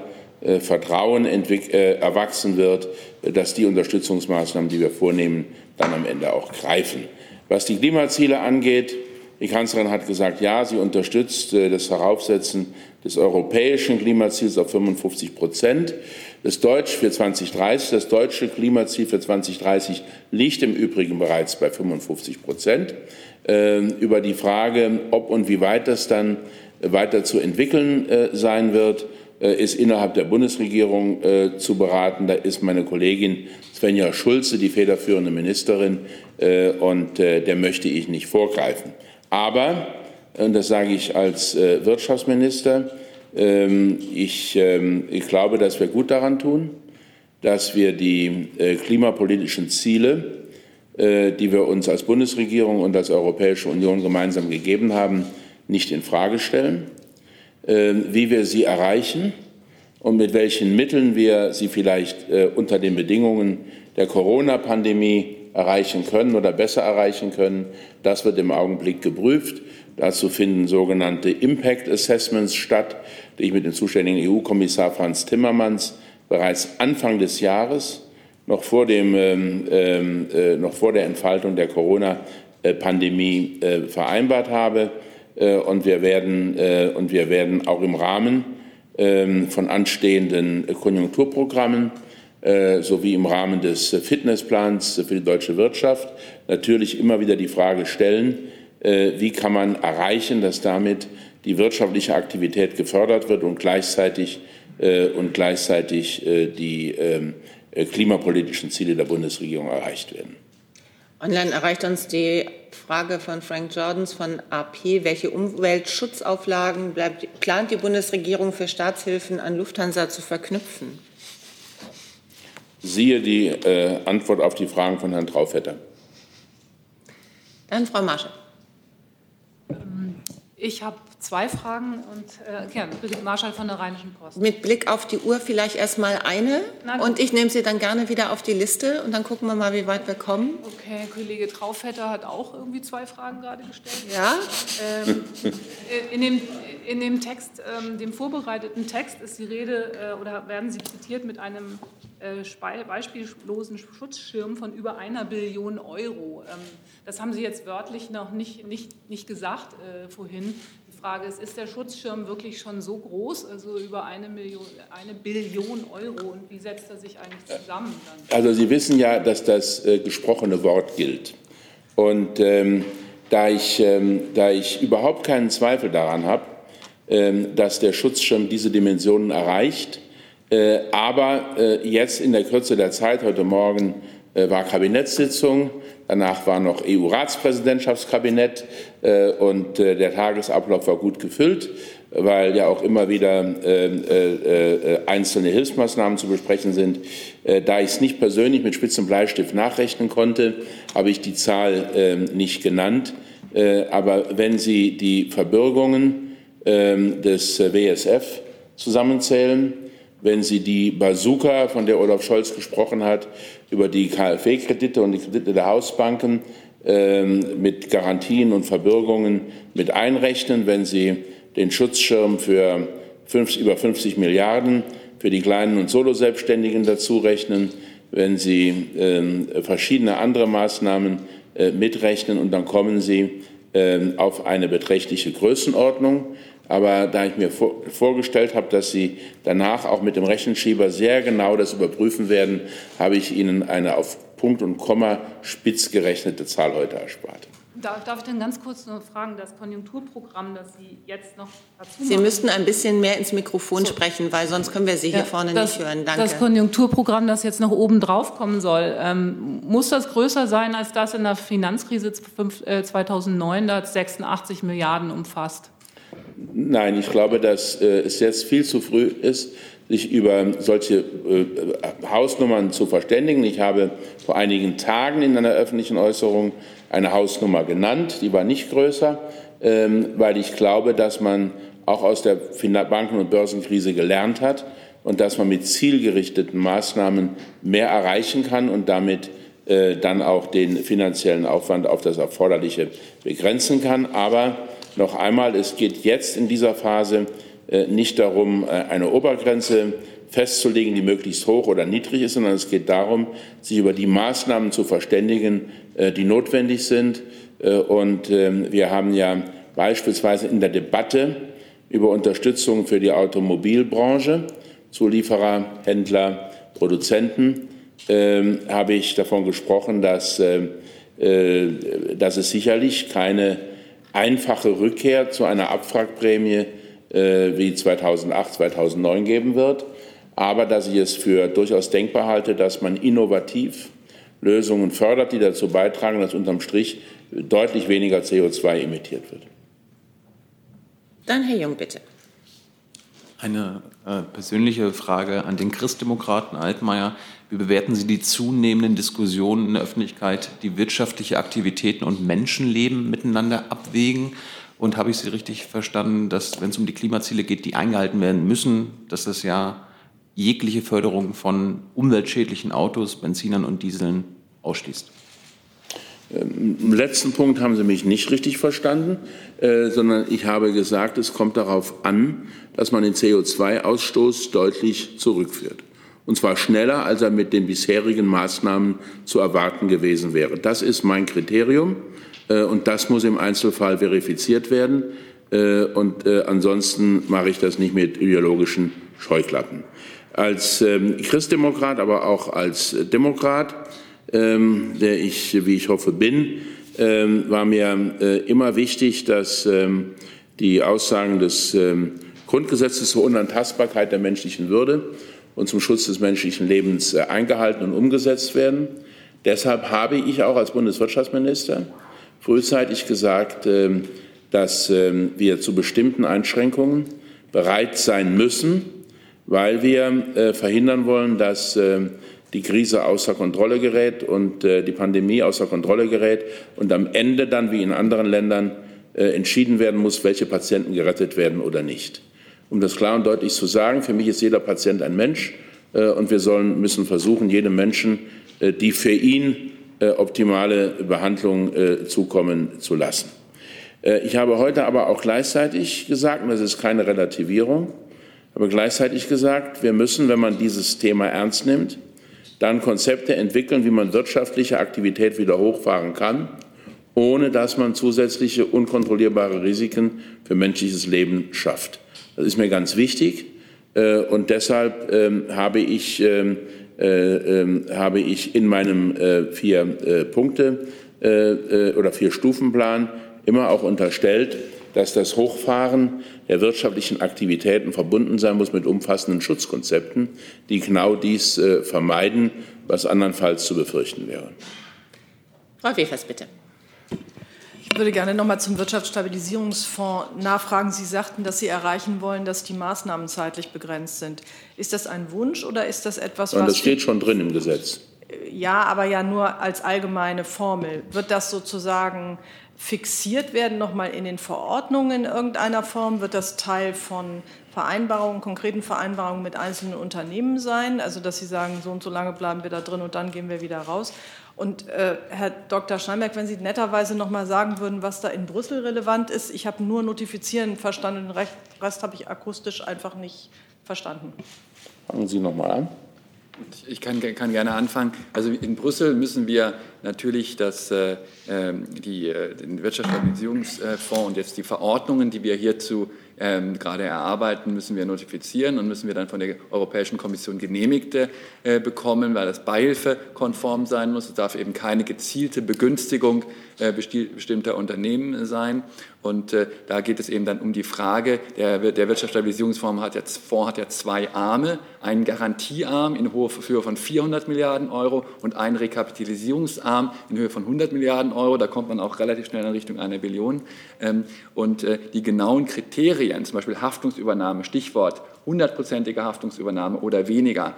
Vertrauen erwachsen wird, dass die Unterstützungsmaßnahmen, die wir vornehmen, dann am Ende auch greifen. Was die Klimaziele angeht, die Kanzlerin hat gesagt, ja, sie unterstützt äh, das Heraufsetzen des europäischen Klimaziels auf 55 Prozent. Das Deutsch für 2030, das deutsche Klimaziel für 2030 liegt im Übrigen bereits bei 55 Prozent. Ähm, über die Frage, ob und wie weit das dann weiter zu entwickeln äh, sein wird, äh, ist innerhalb der Bundesregierung zu beraten. Da ist meine Kollegin Svenja Schulze die federführende Ministerin und der möchte ich nicht vorgreifen. Aber, und das sage ich als äh, Wirtschaftsminister, ähm, ich, ähm, ich, glaube, dass wir gut daran tun, dass wir die äh, klimapolitischen Ziele, äh, die wir uns als Bundesregierung und als Europäische Union gemeinsam gegeben haben, nicht in Frage stellen, wie wir sie erreichen und mit welchen Mitteln wir sie vielleicht unter den Bedingungen der Corona-Pandemie erreichen können oder besser erreichen können. Das wird im Augenblick geprüft. Dazu finden sogenannte Impact Assessments statt, die ich mit dem zuständigen EU-Kommissar Franz Timmermans bereits Anfang des Jahres, noch vor, dem, ähm, ähm äh, noch vor der Entfaltung der Corona-Pandemie äh, vereinbart habe. Äh, und, wir werden, äh, und wir werden auch im Rahmen ähm, von anstehenden Konjunkturprogrammen äh, sowie im Rahmen des Fitnessplans für die deutsche Wirtschaft natürlich immer wieder die Frage stellen, wie kann man erreichen, dass damit die wirtschaftliche Aktivität gefördert wird und gleichzeitig, und gleichzeitig die ähm, klimapolitischen Ziele der Bundesregierung erreicht werden. Online erreicht uns die Frage von Frank Jordans von AP. Welche Umweltschutzauflagen bleibt, plant die Bundesregierung für Staatshilfen an Lufthansa zu verknüpfen? Siehe die äh, Antwort auf die Fragen von Herrn Traufetter. Dann Frau Marschall. Ähm, ich habe zwei Fragen und äh, Brigitte Marschall von der Rheinischen Post. Mit Blick auf die Uhr vielleicht erst mal eine und ich nehme sie dann gerne wieder auf die Liste und dann gucken wir mal, wie weit wir kommen. Okay, Kollege Traufetter hat auch irgendwie zwei Fragen gerade gestellt. Ja. Ähm, äh, in, dem, in dem Text, ähm, dem vorbereiteten Text ist die Rede äh, oder werden Sie zitiert mit einem äh, beispiellosen Schutzschirm von über einer Billion Euro. Ähm, das haben Sie jetzt wörtlich noch nicht, nicht, nicht gesagt äh, vorhin. Frage ist, ist der Schutzschirm wirklich schon so groß, also über eine, Million, eine Billion Euro und wie setzt er sich eigentlich zusammen? Dann? Also Sie wissen ja, dass das äh, gesprochene Wort gilt. Und ähm, da, ich, ähm, da ich überhaupt keinen Zweifel daran habe, ähm, dass der Schutzschirm diese Dimensionen erreicht, äh, aber äh, jetzt in der Kürze der Zeit, heute Morgen äh, war Kabinettssitzung, danach war noch EU-Ratspräsidentschaftskabinett und der Tagesablauf war gut gefüllt, weil ja auch immer wieder einzelne Hilfsmaßnahmen zu besprechen sind. Da ich es nicht persönlich mit Spitz und Bleistift nachrechnen konnte, habe ich die Zahl ähm, nicht genannt. Aber wenn Sie die Verbürgungen ähm, des WSF zusammenzählen, wenn Sie die Bazooka, von der Olaf Scholz gesprochen hat, über die KfW-Kredite und die Kredite der Hausbanken ähm, mit Garantien und Verbürgungen mit einrechnen, wenn Sie den Schutzschirm für fünf, über 50 Milliarden für die kleinen und Soloselbstständigen dazu rechnen, wenn Sie äh, verschiedene andere Maßnahmen äh, mitrechnen und dann kommen Sie äh, auf eine beträchtliche Größenordnung. Aber da ich mir vor, vorgestellt habe, dass Sie danach auch mit dem Rechenschieber sehr genau das überprüfen werden, habe ich Ihnen eine auf Punkt und Komma spitz gerechnete Zahl heute erspart. Darf ich denn ganz kurz noch fragen, das Konjunkturprogramm, das Sie jetzt noch dazu machen? Sie müssten ein bisschen mehr ins Mikrofon so. sprechen, weil sonst können wir Sie ja, hier vorne das, nicht hören. Danke. Das Konjunkturprogramm, das jetzt noch oben drauf kommen soll, ähm, muss das größer sein als das in der Finanzkrise 2009, das 86 Milliarden umfasst? Nein, ich glaube, dass äh, es jetzt viel zu früh ist, sich über solche äh, Hausnummern zu verständigen. Ich habe vor einigen Tagen in einer öffentlichen Äußerung eine Hausnummer genannt, die war nicht größer, ähm, weil ich glaube, dass man auch aus der Banken- und Börsenkrise gelernt hat und dass man mit zielgerichteten Maßnahmen mehr erreichen kann und damit äh, dann auch den finanziellen Aufwand auf das Erforderliche begrenzen kann. Aber noch einmal, es geht jetzt in dieser Phase äh, nicht darum, äh, eine Obergrenze festzulegen, die möglichst hoch oder niedrig ist, sondern es geht darum, sich über die Maßnahmen zu verständigen, die notwendig sind. Und ähm, wir haben ja beispielsweise in der Debatte über Unterstützung für die Automobilbranche, Zulieferer, Händler, Produzenten, ähm, habe ich davon gesprochen, dass, äh, dass es sicherlich keine einfache Rückkehr zu einer Abwrackprämie äh, wie 2008, 2009 geben wird, aber dass ich es für durchaus denkbar halte, dass man innovativ Lösungen fördert, die dazu beitragen, dass unterm Strich deutlich weniger CO2 emittiert wird. Dann Herr Jung, bitte. Eine äh, persönliche Frage an den Christdemokraten Altmaier. Wie bewerten Sie die zunehmenden Diskussionen in der Öffentlichkeit, die wirtschaftliche Aktivitäten und Menschenleben miteinander abwägen? Und habe ich Sie richtig verstanden, dass, wenn es um die Klimaziele geht, die eingehalten werden müssen, dass das ja jegliche Förderung von umweltschädlichen Autos, Benzinern und Dieseln ausschließt? Ähm, Im letzten Punkt haben Sie mich nicht richtig verstanden, äh, sondern ich habe gesagt, es kommt darauf an, dass man den CO2-Ausstoß deutlich zurückführt und zwar schneller, als er mit den bisherigen Maßnahmen zu erwarten gewesen wäre. Das ist mein Kriterium äh, und das muss im Einzelfall verifiziert werden. Äh, und äh, ansonsten mache ich das nicht mit ideologischen Scheuklappen. Als ähm, Christdemokrat, aber auch als Demokrat, ähm, der ich, wie ich hoffe, bin, ähm, war mir immer wichtig, dass die Aussagen des Grundgesetzes zur Unantastbarkeit der menschlichen Würde und zum Schutz des menschlichen Lebens äh, eingehalten und umgesetzt werden. Deshalb habe ich auch als Bundeswirtschaftsminister frühzeitig gesagt, ähm, dass ähm, wir zu bestimmten Einschränkungen bereit sein müssen, weil wir äh, verhindern wollen, dass ähm, die Krise außer Kontrolle gerät und äh, die Pandemie außer Kontrolle gerät und am Ende dann wie in anderen Ländern entschieden werden muss, welche Patienten gerettet werden oder nicht um das klar und deutlich zu sagen. Für mich ist jeder Patient ein Mensch äh, und wir sollen, müssen versuchen, jedem Menschen äh, die für ihn äh, optimale Behandlung zukommen zu lassen. Ich habe heute aber auch gleichzeitig gesagt, und das ist keine Relativierung, aber gleichzeitig gesagt, wir müssen, wenn man dieses Thema ernst nimmt, dann Konzepte entwickeln, wie man wirtschaftliche Aktivität wieder hochfahren kann, ohne dass man zusätzliche unkontrollierbare Risiken für menschliches Leben schafft. Das ist mir ganz wichtig. Äh, und deshalb ähm, habe ich, ähm, äh, ähm, habe ich in meinem äh, vier Punkte oder vier Stufenplan immer auch unterstellt, dass das Hochfahren der wirtschaftlichen Aktivitäten verbunden sein muss mit umfassenden Schutzkonzepten, die genau dies vermeiden, was andernfalls zu befürchten wäre. Frau Wefers, bitte. Ich würde gerne noch mal zum Wirtschaftsstabilisierungsfonds nachfragen. Sie sagten, dass Sie erreichen wollen, dass die Maßnahmen zeitlich begrenzt sind. Ist das ein Wunsch oder ist das etwas, was. Das steht schon drin im Gesetz. Ja, aber ja nur als allgemeine Formel. Wird das sozusagen fixiert werden, noch mal in den Verordnungen in irgendeiner Form? Wird das Teil von Vereinbarungen, konkreten Vereinbarungen mit einzelnen Unternehmen sein? Also, dass Sie sagen, so und so lange bleiben wir da drin und dann gehen wir wieder raus? Und äh, Herr Dr. Steinberg, wenn Sie netterweise noch mal sagen würden, was da in Brüssel relevant ist, ich habe nur notifizieren verstanden, den Rest habe ich akustisch einfach nicht verstanden. Fangen Sie noch mal an. Ich kann, kann, gerne anfangen. Also in Brüssel müssen wir natürlich das, äh, ähm, die, äh, den Wirtschaftsstabilisierungsfonds und jetzt die Verordnungen, die wir hierzu ähm, gerade erarbeiten, müssen wir notifizieren und müssen wir dann von der Europäischen Kommission genehmigte äh, bekommen, weil das beihilfekonform sein muss. Es darf eben keine gezielte Begünstigung äh, bestimmter Unternehmen sein. Und äh, da geht es eben dann um die Frage, der, der Wirtschaftsstabilisierungsfonds hat, ja, Fonds hat ja zwei Arme, einen Garantiearm in Höhe von 400 Milliarden Euro und einen Rekapitalisierungsarm in Höhe von 100 Milliarden Euro. Da kommt man auch relativ schnell in Richtung einer Billion. Ähm, und äh, die genauen Kriterien, zum Beispiel Haftungsübernahme, Stichwort hundertprozentige Haftungsübernahme oder weniger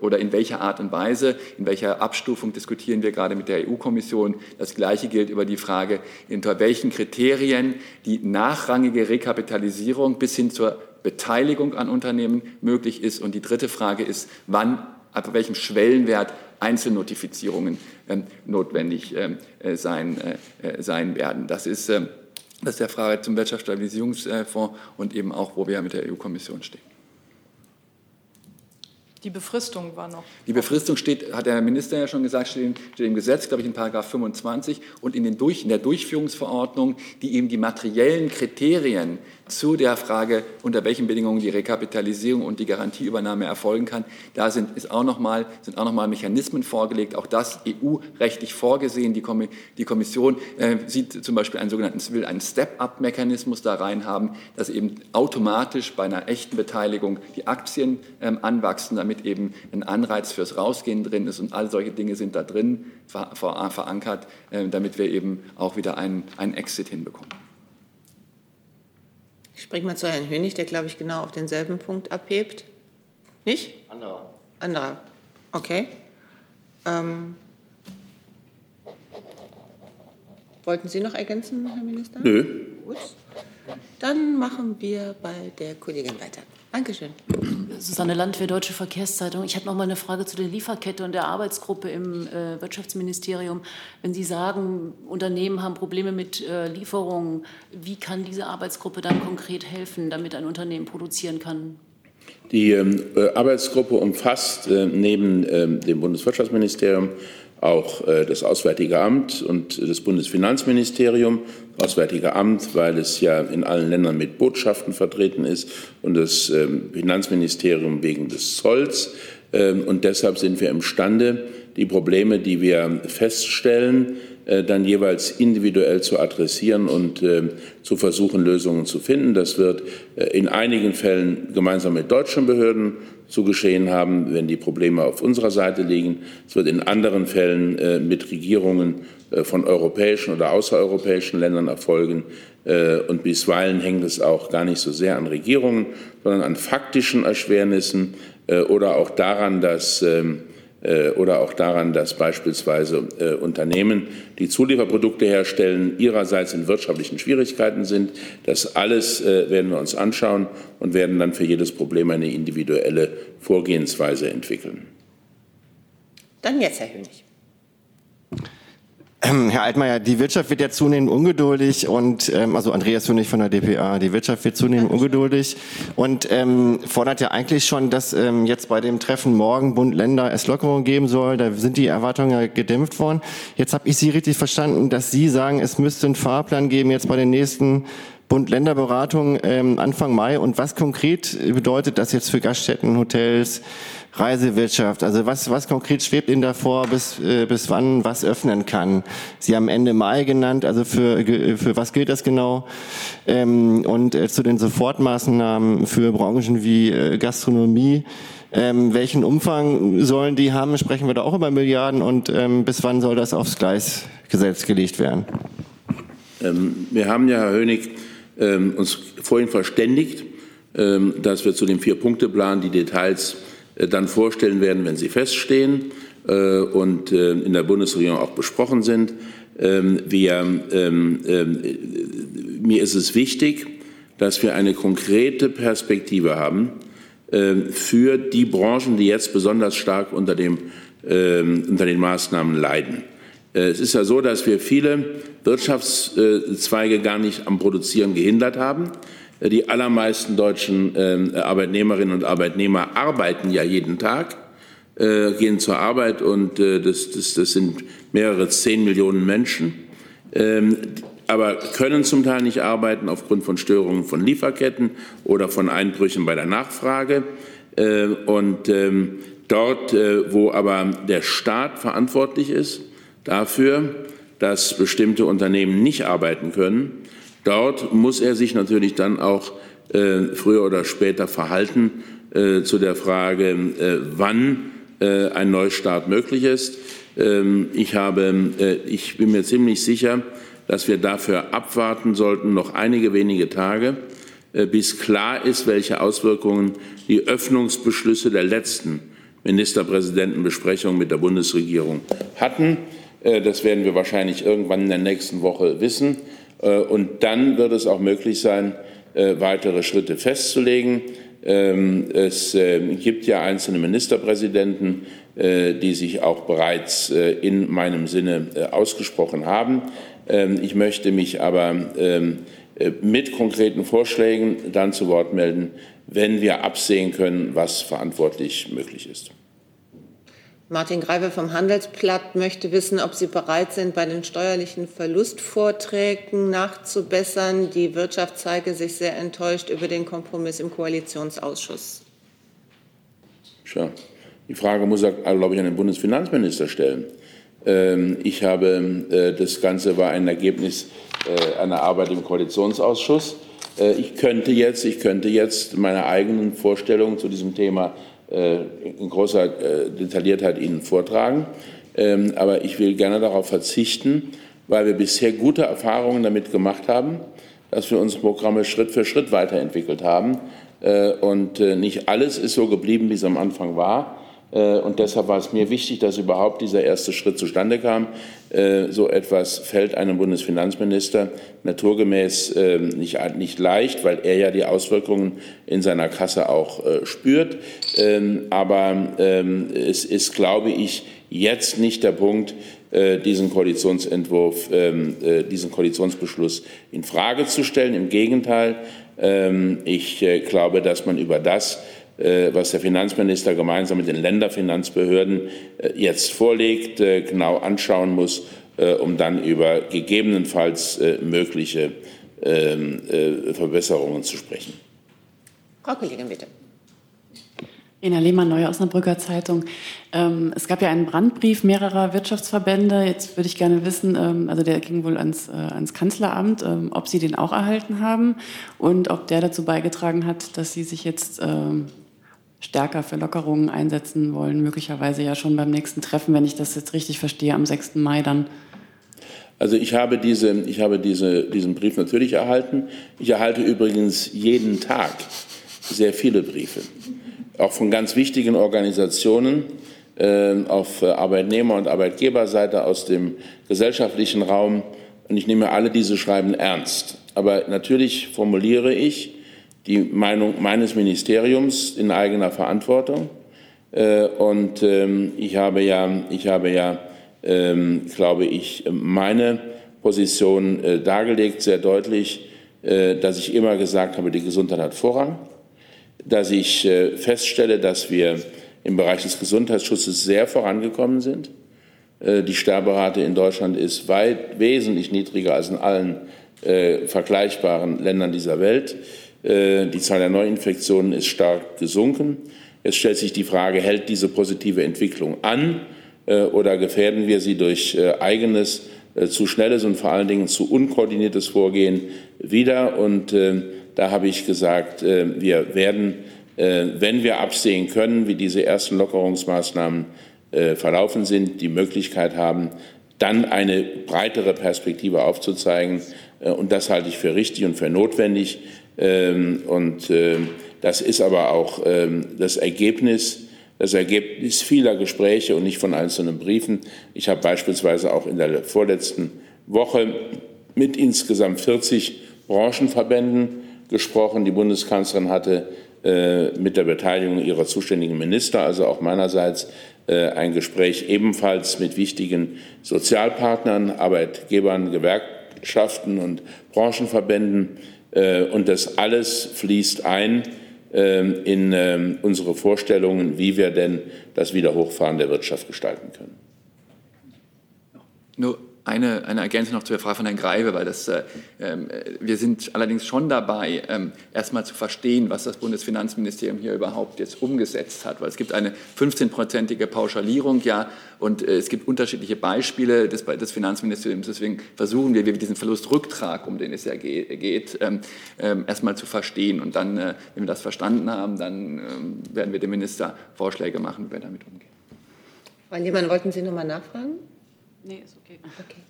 oder in welcher Art und Weise, in welcher Abstufung diskutieren wir gerade mit der EU-Kommission. Das Gleiche gilt über die Frage, unter welchen Kriterien die nachrangige Rekapitalisierung bis hin zur Beteiligung an Unternehmen möglich ist. Und die dritte Frage ist, wann, ab welchem Schwellenwert Einzelnotifizierungen ähm, notwendig ähm, äh, sein, äh, sein werden. Das ist, ähm, das ist der Frage zum Wirtschaftsstabilisierungsfonds und eben auch, wo wir mit der EU-Kommission stehen. Die Befristung war noch. Die Befristung steht, hat der Minister ja schon gesagt, steht, steht im Gesetz, glaube ich, in Paragraph 25 und in, Durch, in der Durchführungsverordnung, die eben die materiellen Kriterien zu der Frage, unter welchen Bedingungen die Rekapitalisierung und die Garantieübernahme erfolgen kann. Da sind, ist auch noch mal, Mechanismen vorgelegt, auch das EU-rechtlich vorgesehen. Die, Kommission äh, sieht zum Beispiel einen sogenannten, will einen Step-up-Mechanismus da rein haben, dass eben automatisch bei einer echten Beteiligung die Aktien ähm, anwachsen, damit eben ein Anreiz fürs Rausgehen drin ist und all solche Dinge sind da drin ver, verankert, äh, damit wir eben auch wieder einen, einen Exit hinbekommen. Ich springe mal zu Herrn Hönig, der, glaube ich, genau auf denselben Punkt abhebt. Nicht? Anderer. Anderer. Okay. Ähm, wollten Sie noch ergänzen, Herr Minister? Nö. Gut. Dann machen wir bei der Kollegin weiter. Dankeschön. Susanne Landwehr, Deutsche Verkehrszeitung. Ich habe noch mal eine Frage zu der Lieferkette und der Arbeitsgruppe im äh, Wirtschaftsministerium. Wenn Sie sagen, Unternehmen haben Probleme mit äh, Lieferungen, wie kann diese Arbeitsgruppe dann konkret helfen, damit ein Unternehmen produzieren kann? Die ähm, äh, Arbeitsgruppe umfasst äh, neben ähm, dem Bundeswirtschaftsministerium auch äh, das Auswärtige Amt und das Bundesfinanzministerium. Auswärtige Amt, weil es ja in allen Ländern mit Botschaften vertreten ist und das ähm, Finanzministerium wegen des Zolls. Ähm, und deshalb sind wir imstande, die Probleme, die wir feststellen, dann jeweils individuell zu adressieren und äh, zu versuchen, Lösungen zu finden. Das wird in einigen Fällen gemeinsam mit deutschen Behörden zu geschehen haben, wenn die Probleme auf unserer Seite liegen. Es wird in anderen Fällen äh, mit Regierungen äh, von europäischen oder außereuropäischen Ländern erfolgen. Äh, und bisweilen hängt es auch gar nicht so sehr an Regierungen, sondern an faktischen Erschwernissen äh, oder auch daran, dass ähm, äh, oder auch daran, dass beispielsweise äh, Unternehmen, die Zulieferprodukte herstellen, ihrerseits in wirtschaftlichen Schwierigkeiten sind. Das alles äh, werden wir uns anschauen und werden dann für jedes Problem eine individuelle Vorgehensweise entwickeln. Dann jetzt, Herr Hönig. Ähm, Herr Altmaier, die Wirtschaft wird ja zunehmend ungeduldig und ähm, also Andreas Hönig von der DPA, die Wirtschaft wird zunehmend ungeduldig und ähm, fordert ja eigentlich schon, dass ähm, jetzt bei dem Treffen morgen Bund Länder es Lockerungen geben soll. Da sind die Erwartungen ja gedämpft worden. Jetzt habe ich Sie richtig verstanden, dass Sie sagen, es müsste einen Fahrplan geben jetzt bei den nächsten Bund-Länder-Beratungen ähm, Anfang Mai. Und was konkret bedeutet das jetzt für Gaststätten, Hotels, Reisewirtschaft? Also was, was konkret schwebt Ihnen davor, bis, äh, bis wann was öffnen kann? Sie haben Ende Mai genannt, also für, für was gilt das genau? Ähm, und äh, zu den Sofortmaßnahmen für Branchen wie äh, Gastronomie. Ähm, welchen Umfang sollen die haben? Sprechen wir da auch über Milliarden und ähm, bis wann soll das aufs Gleis gesetzt gelegt werden? Ähm, wir haben ja, Herr Hönig, ähm, uns vorhin verständigt, ähm, dass wir zu dem Vier-Punkte-Plan die Details dann vorstellen werden, wenn sie feststehen äh, und äh, in der Bundesregierung auch besprochen sind. Wir, mir ist es wichtig, dass wir eine konkrete Perspektive haben für die Branchen, die jetzt besonders stark unter, dem, unter den Maßnahmen leiden. Es ist ja so, dass wir viele Wirtschaftszweige gar nicht am Produzieren gehindert haben. Die allermeisten deutschen ähm, Arbeitnehmerinnen und Arbeitnehmer arbeiten ja jeden Tag, äh, gehen zur Arbeit und äh, das, das, das sind mehrere zehn Millionen Menschen, ähm, aber können zum Teil nicht arbeiten aufgrund von Störungen von Lieferketten oder von Einbrüchen bei der Nachfrage. Äh, und ähm, dort, wo aber der Staat verantwortlich ist dafür, dass bestimmte Unternehmen nicht arbeiten können, Dort muss er sich natürlich dann auch äh, früher oder später verhalten äh, zu der Frage, äh, wann äh, ein Neustart möglich ist. Ähm, ich, habe, äh, ich bin mir ziemlich sicher, dass wir dafür abwarten sollten, noch einige wenige Tage, bis klar ist, welche Auswirkungen die Öffnungsbeschlüsse der letzten Ministerpräsidentenbesprechung mit der Bundesregierung hatten. Das werden wir wahrscheinlich irgendwann in der nächsten Woche wissen. Und dann wird es auch möglich sein, weitere Schritte festzulegen. Ähm, es gibt ja einzelne Ministerpräsidenten, die sich auch bereits in meinem Sinne ausgesprochen haben. Ähm, ich möchte mich aber ähm, mit konkreten Vorschlägen dann zu Wort melden, wenn wir absehen können, was verantwortlich möglich ist. Martin Greive vom Handelsblatt möchte wissen, ob Sie bereit sind, bei den steuerlichen Verlustvorträgen nachzubessern. Die Wirtschaft zeige sich sehr enttäuscht über den Kompromiss im Koalitionsausschuss. Tja, die Frage muss er, glaube ich, an den Bundesfinanzminister stellen. Ähm, ich habe, äh, das Ganze war ein Ergebnis äh, einer Arbeit im Koalitionsausschuss. Äh, ich könnte jetzt, ich könnte jetzt meine eigenen Vorstellungen zu diesem Thema in großer Detailliertheit Ihnen vortragen. Ähm, aber ich will gerne darauf verzichten, weil wir bisher gute Erfahrungen damit gemacht haben, dass wir unsere Programme Schritt für Schritt weiterentwickelt haben. Und nicht alles ist so geblieben, wie es am Anfang war. Äh, und deshalb war es mir wichtig, dass überhaupt dieser erste Schritt zustande kam. Äh, so etwas fällt einem Bundesfinanzminister naturgemäß ähm, nicht, nicht leicht, weil er ja die Auswirkungen in seiner Kasse auch äh, spürt. Ähm, aber ähm, es ist, glaube ich, jetzt nicht der Punkt, diesen Koalitionsentwurf, diesen Koalitionsbeschluss in Frage zu stellen. Im Gegenteil, ich glaube, dass man über das was der Finanzminister gemeinsam mit den Länderfinanzbehörden äh, jetzt vorlegt, äh, genau anschauen muss, um dann über gegebenenfalls mögliche ähm, Verbesserungen zu sprechen. Frau Kollegin, bitte. Ina Lehmann, Neue Osnabrücker Zeitung. Ähm, es gab ja einen Brandbrief mehrerer Wirtschaftsverbände. Jetzt würde ich gerne wissen, ähm, also der ging wohl ans, ans Kanzleramt, ob Sie den auch erhalten haben und ob der dazu beigetragen hat, dass Sie sich jetzt stärker für Lockerungen einsetzen wollen, möglicherweise ja schon beim nächsten Treffen, wenn ich das jetzt richtig verstehe, am 6. Mai dann. Also ich habe, diese, ich habe diese, diesen Brief natürlich erhalten. Ich erhalte übrigens jeden Tag sehr viele Briefe, auch von ganz wichtigen Organisationen äh, auf Arbeitnehmer- und Arbeitgeberseite aus dem gesellschaftlichen Raum. Und ich nehme alle diese Schreiben ernst. Aber natürlich formuliere ich die Meinung meines Ministeriums in eigener Verantwortung. Äh, und ähm, ich habe ja, ich habe ja ähm, glaube ich, meine Position äh, dargelegt, sehr deutlich, äh, dass ich immer gesagt habe, die Gesundheit hat Vorrang, dass ich feststelle, dass wir im Bereich des Gesundheitsschutzes sehr vorangekommen sind. Die Sterberate in Deutschland ist weit wesentlich niedriger als in allen vergleichbaren Ländern dieser Welt. Äh, die Zahl der Neuinfektionen ist stark gesunken. Es stellt sich die Frage, hält diese positive Entwicklung an äh, oder gefährden wir sie durch äh, eigenes, zu schnelles und vor allen Dingen zu unkoordiniertes Vorgehen wieder? Und da habe ich gesagt, wir werden, wenn wir absehen können, wie diese ersten Lockerungsmaßnahmen verlaufen sind, die Möglichkeit haben, dann eine breitere Perspektive aufzuzeigen. Und das halte ich für richtig und für notwendig. Ähm, und ähm, das ist aber auch ähm, das Ergebnis, das Ergebnis vieler Gespräche und nicht von einzelnen Briefen. Ich habe beispielsweise auch in der vorletzten Woche mit insgesamt 40 Branchenverbänden gesprochen. Die Bundeskanzlerin hatte äh, mit der Beteiligung ihrer zuständigen Minister, also auch meinerseits, äh, ein Gespräch ebenfalls mit wichtigen Sozialpartnern, Arbeitgebern, Gewerkschaften und Branchenverbänden äh, und das alles fließt ein ähm, in ähm, unsere Vorstellungen, wie wir denn das Wiederhochfahren der Wirtschaft gestalten können. Nur eine, eine Ergänzung noch zu der Frage von Herrn Greive, weil das, äh, äh, wir sind allerdings schon dabei, ähm, erstmal zu verstehen, was das Bundesfinanzministerium hier überhaupt jetzt umgesetzt hat. Weil es gibt eine 15-prozentige Pauschalierung, ja, und äh, es gibt unterschiedliche Beispiele des, des, Finanzministeriums. Deswegen versuchen wir, wir diesen Verlustrücktrag, um den es ja geht, ähm, ähm, erstmal zu verstehen. Und dann, äh, wenn wir das verstanden haben, dann ähm, werden wir dem Minister Vorschläge machen, wie wir damit umgehen. Frau Lehmann, wollten Sie noch mal nachfragen? Nee, ist okay. okay.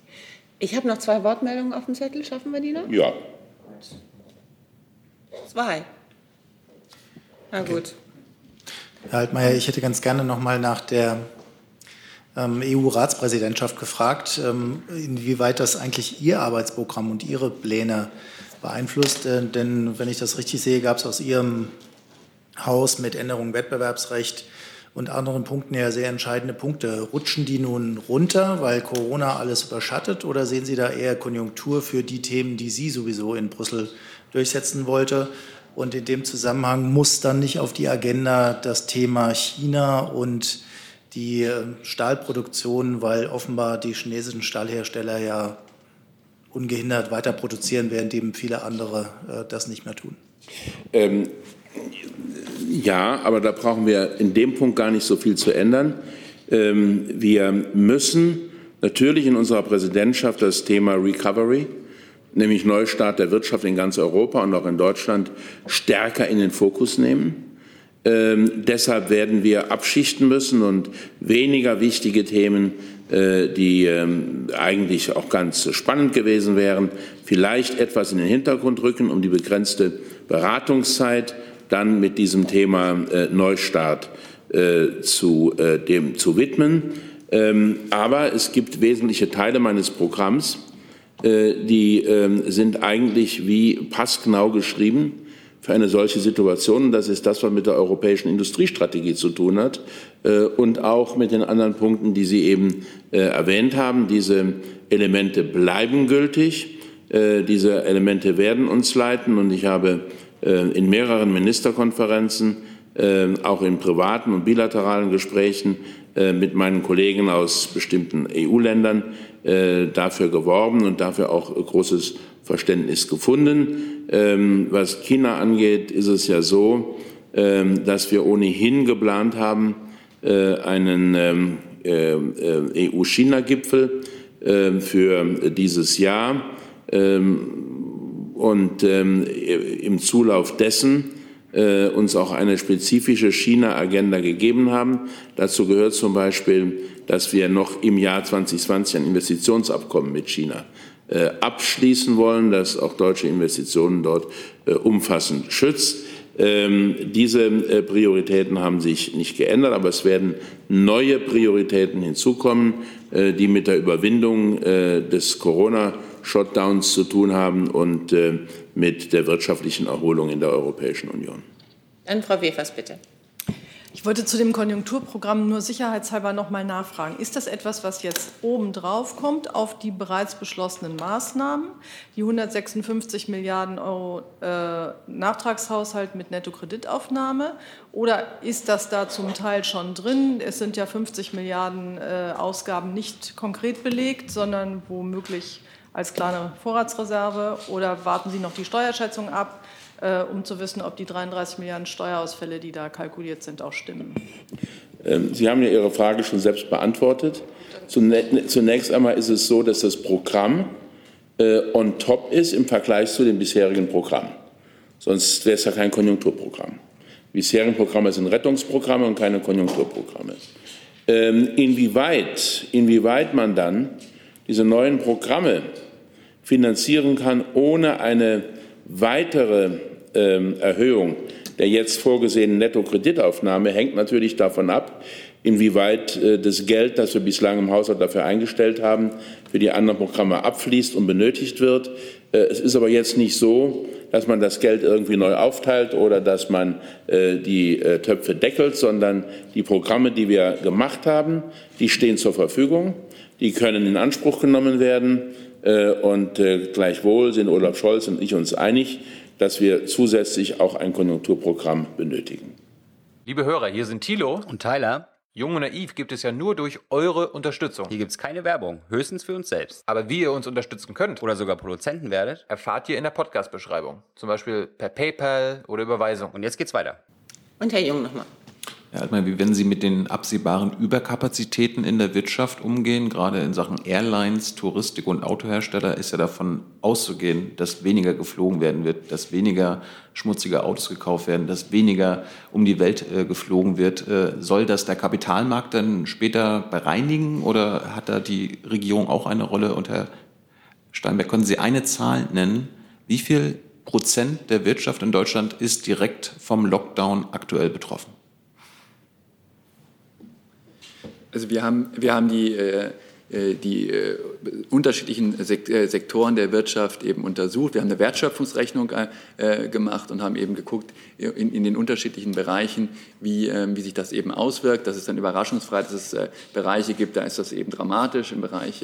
Ich habe noch zwei Wortmeldungen auf dem Zettel. Schaffen wir die noch? Ja. zwei. Na gut. Herr Altmaier, ich hätte ganz gerne noch mal nach der ähm, EU-Ratspräsidentschaft gefragt, ähm, inwieweit das eigentlich Ihr Arbeitsprogramm und Ihre Pläne beeinflusst. Äh, denn wenn ich das richtig sehe, gab es aus Ihrem Haus mit Änderung Wettbewerbsrecht und anderen Punkten ja sehr entscheidende Punkte. Rutschen die nun runter, weil Corona alles überschattet, oder sehen Sie da eher Konjunktur für die Themen, die Sie sowieso in Brüssel durchsetzen wollte? Und in dem Zusammenhang muss dann nicht auf die Agenda das Thema China und die äh, Stahlproduktion, weil offenbar die chinesischen Stahlhersteller ja ungehindert weiter produzieren, während eben viele andere äh, das nicht mehr tun. Ähm, ja, aber da brauchen wir in dem Punkt gar nicht so viel zu ändern. Ähm, wir müssen natürlich in unserer Präsidentschaft das Thema Recovery nämlich Neustart der Wirtschaft in ganz Europa und auch in Deutschland, stärker in den Fokus nehmen. Ähm, deshalb werden wir abschichten müssen und weniger wichtige Themen, äh, die ähm, eigentlich auch ganz spannend gewesen wären, vielleicht etwas in den Hintergrund rücken, um die begrenzte Beratungszeit dann mit diesem Thema äh, Neustart äh, zu, äh, dem, zu widmen. Ähm, aber es gibt wesentliche Teile meines Programms, die ähm, sind eigentlich wie passgenau geschrieben für eine solche Situation. Das ist das, was mit der europäischen Industriestrategie zu tun hat und auch mit den anderen Punkten, die Sie eben äh, erwähnt haben. Diese Elemente bleiben gültig. Diese Elemente werden uns leiten. Und ich habe in mehreren Ministerkonferenzen, auch in privaten und bilateralen Gesprächen mit meinen Kollegen aus bestimmten EU-Ländern äh, dafür geworben und dafür auch großes Verständnis gefunden. Ähm, was China angeht, ist es ja so, ähm, dass wir ohnehin geplant haben, äh, einen ähm, äh, EU-China-Gipfel für dieses Jahr. Und im Zulauf dessen uns auch eine spezifische China-Agenda gegeben haben. Dazu gehört zum Beispiel dass wir noch im Jahr 2020 ein Investitionsabkommen mit China äh, abschließen wollen, das auch deutsche Investitionen dort äh, umfassend schützt. Ähm, diese äh, Prioritäten haben sich nicht geändert, aber es werden neue Prioritäten hinzukommen, die mit der Überwindung des Corona-Shutdowns zu tun haben und mit der wirtschaftlichen Erholung in der Europäischen Union. Dann Frau Wefers, bitte. Ich wollte zu dem Konjunkturprogramm nur sicherheitshalber noch mal nachfragen. Ist das etwas, was jetzt obendrauf kommt auf die bereits beschlossenen Maßnahmen, die 156 Milliarden Euro äh, Nachtragshaushalt mit Nettokreditaufnahme? Oder ist das da zum Teil schon drin? Es sind ja 50 Milliarden äh, Ausgaben nicht konkret belegt, sondern womöglich als kleine Vorratsreserve. Oder warten Sie noch die Steuerschätzung ab? Äh, um zu wissen, ob die 33 Milliarden Steuerausfälle, die da kalkuliert sind, auch stimmen. Ähm, Sie haben ja Ihre Frage schon selbst beantwortet. Zunächst einmal ist es so, dass das Programm äh, on top ist im Vergleich zu dem bisherigen Programm. Sonst wäre es ja kein Konjunkturprogramm. Die bisherigen Programme sind Rettungsprogramme und keine Konjunkturprogramme. Ähm, inwieweit, inwieweit man dann diese neuen Programme finanzieren kann, ohne eine weitere ähm, Erhöhung der jetzt vorgesehenen Nettokreditaufnahme hängt natürlich davon ab, inwieweit äh, das Geld, das wir bislang im Haushalt dafür eingestellt haben, für die anderen Programme abfließt und benötigt wird. Äh, es ist aber jetzt nicht so, dass man das Geld irgendwie neu aufteilt oder dass man äh, die Töpfe deckelt, sondern die Programme, die wir gemacht haben, die stehen zur Verfügung, die können in Anspruch genommen werden. Äh, und äh, gleichwohl sind Olaf Scholz und ich uns einig, dass wir zusätzlich auch ein Konjunkturprogramm benötigen. Liebe Hörer, hier sind Thilo und Tyler. Jung und Naiv gibt es ja nur durch eure Unterstützung. Hier gibt es keine Werbung, höchstens für uns selbst. Aber wie ihr uns unterstützen könnt oder sogar Produzenten werdet, erfahrt ihr in der Podcast-Beschreibung. Zum Beispiel per PayPal oder Überweisung. Und jetzt geht's weiter. Und Herr Jung nochmal. Herr Altmaier, wie werden Sie mit den absehbaren Überkapazitäten in der Wirtschaft umgehen? Gerade in Sachen Airlines, Touristik und Autohersteller ist ja davon auszugehen, dass weniger geflogen werden wird, dass weniger schmutzige Autos gekauft werden, dass weniger um die Welt äh, geflogen wird. Äh, soll das der Kapitalmarkt dann später bereinigen oder hat da die Regierung auch eine Rolle? Und Herr Steinberg, können Sie eine Zahl nennen? Wie viel Prozent der Wirtschaft in Deutschland ist direkt vom Lockdown aktuell betroffen? Also wir haben, wir haben die äh, äh, die äh, unterschiedlichen Sektoren der Wirtschaft eben untersucht. Wir haben eine Wertschöpfungsrechnung gemacht und haben eben geguckt in, in den unterschiedlichen Bereichen, wie, ähm, wie sich das eben auswirkt. Das ist dann überraschungsfrei, dass es Bereiche gibt, da ist das eben dramatisch im Bereich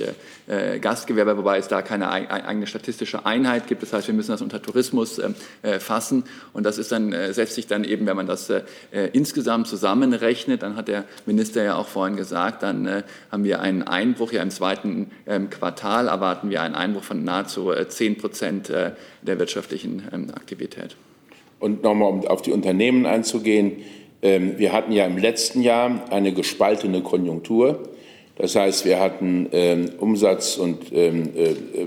Gastgewerbe, wobei es da keine eigene statistische Einheit gibt. Das heißt, wir müssen das unter Tourismus ähm, fassen und das ist dann, setzt sich dann eben, wenn man das insgesamt zusammenrechnet, dann hat der Minister ja auch vorhin gesagt, dann haben wir einen Einbruch. Ja, im zweiten ähm, Quartal erwarten wir einen Einbruch von nahezu 10 äh, Prozent äh, der wirtschaftlichen Aktivität. Und nochmal, um auf die Unternehmen einzugehen. Ähm, wir hatten ja im letzten Jahr eine gespaltene Konjunktur. Das heißt, wir hatten Umsatz- und äh,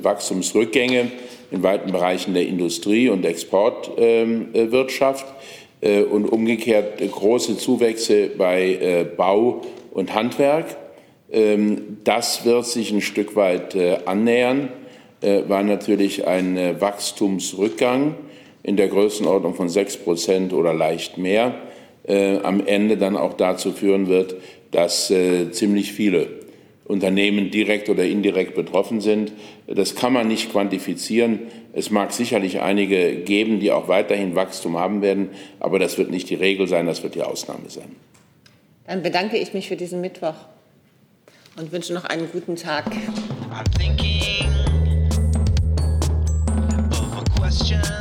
Wachstumsrückgänge in weiten Bereichen der Industrie- und Exportwirtschaft und umgekehrt große Zuwächse bei Bau und Handwerk. Ähm, das wird sich ein Stück weit äh, annähern, äh, weil natürlich ein äh, Wachstumsrückgang in der Größenordnung von 6 Prozent oder leicht mehr am Ende dann auch dazu führen wird, dass ziemlich viele Unternehmen direkt oder indirekt betroffen sind. Das kann man nicht quantifizieren. Es mag sicherlich einige geben, die auch weiterhin Wachstum haben werden, aber das wird nicht die Regel sein, das wird die Ausnahme sein. Dann bedanke ich mich für diesen Mittwoch und wünsche noch einen guten Tag. I'm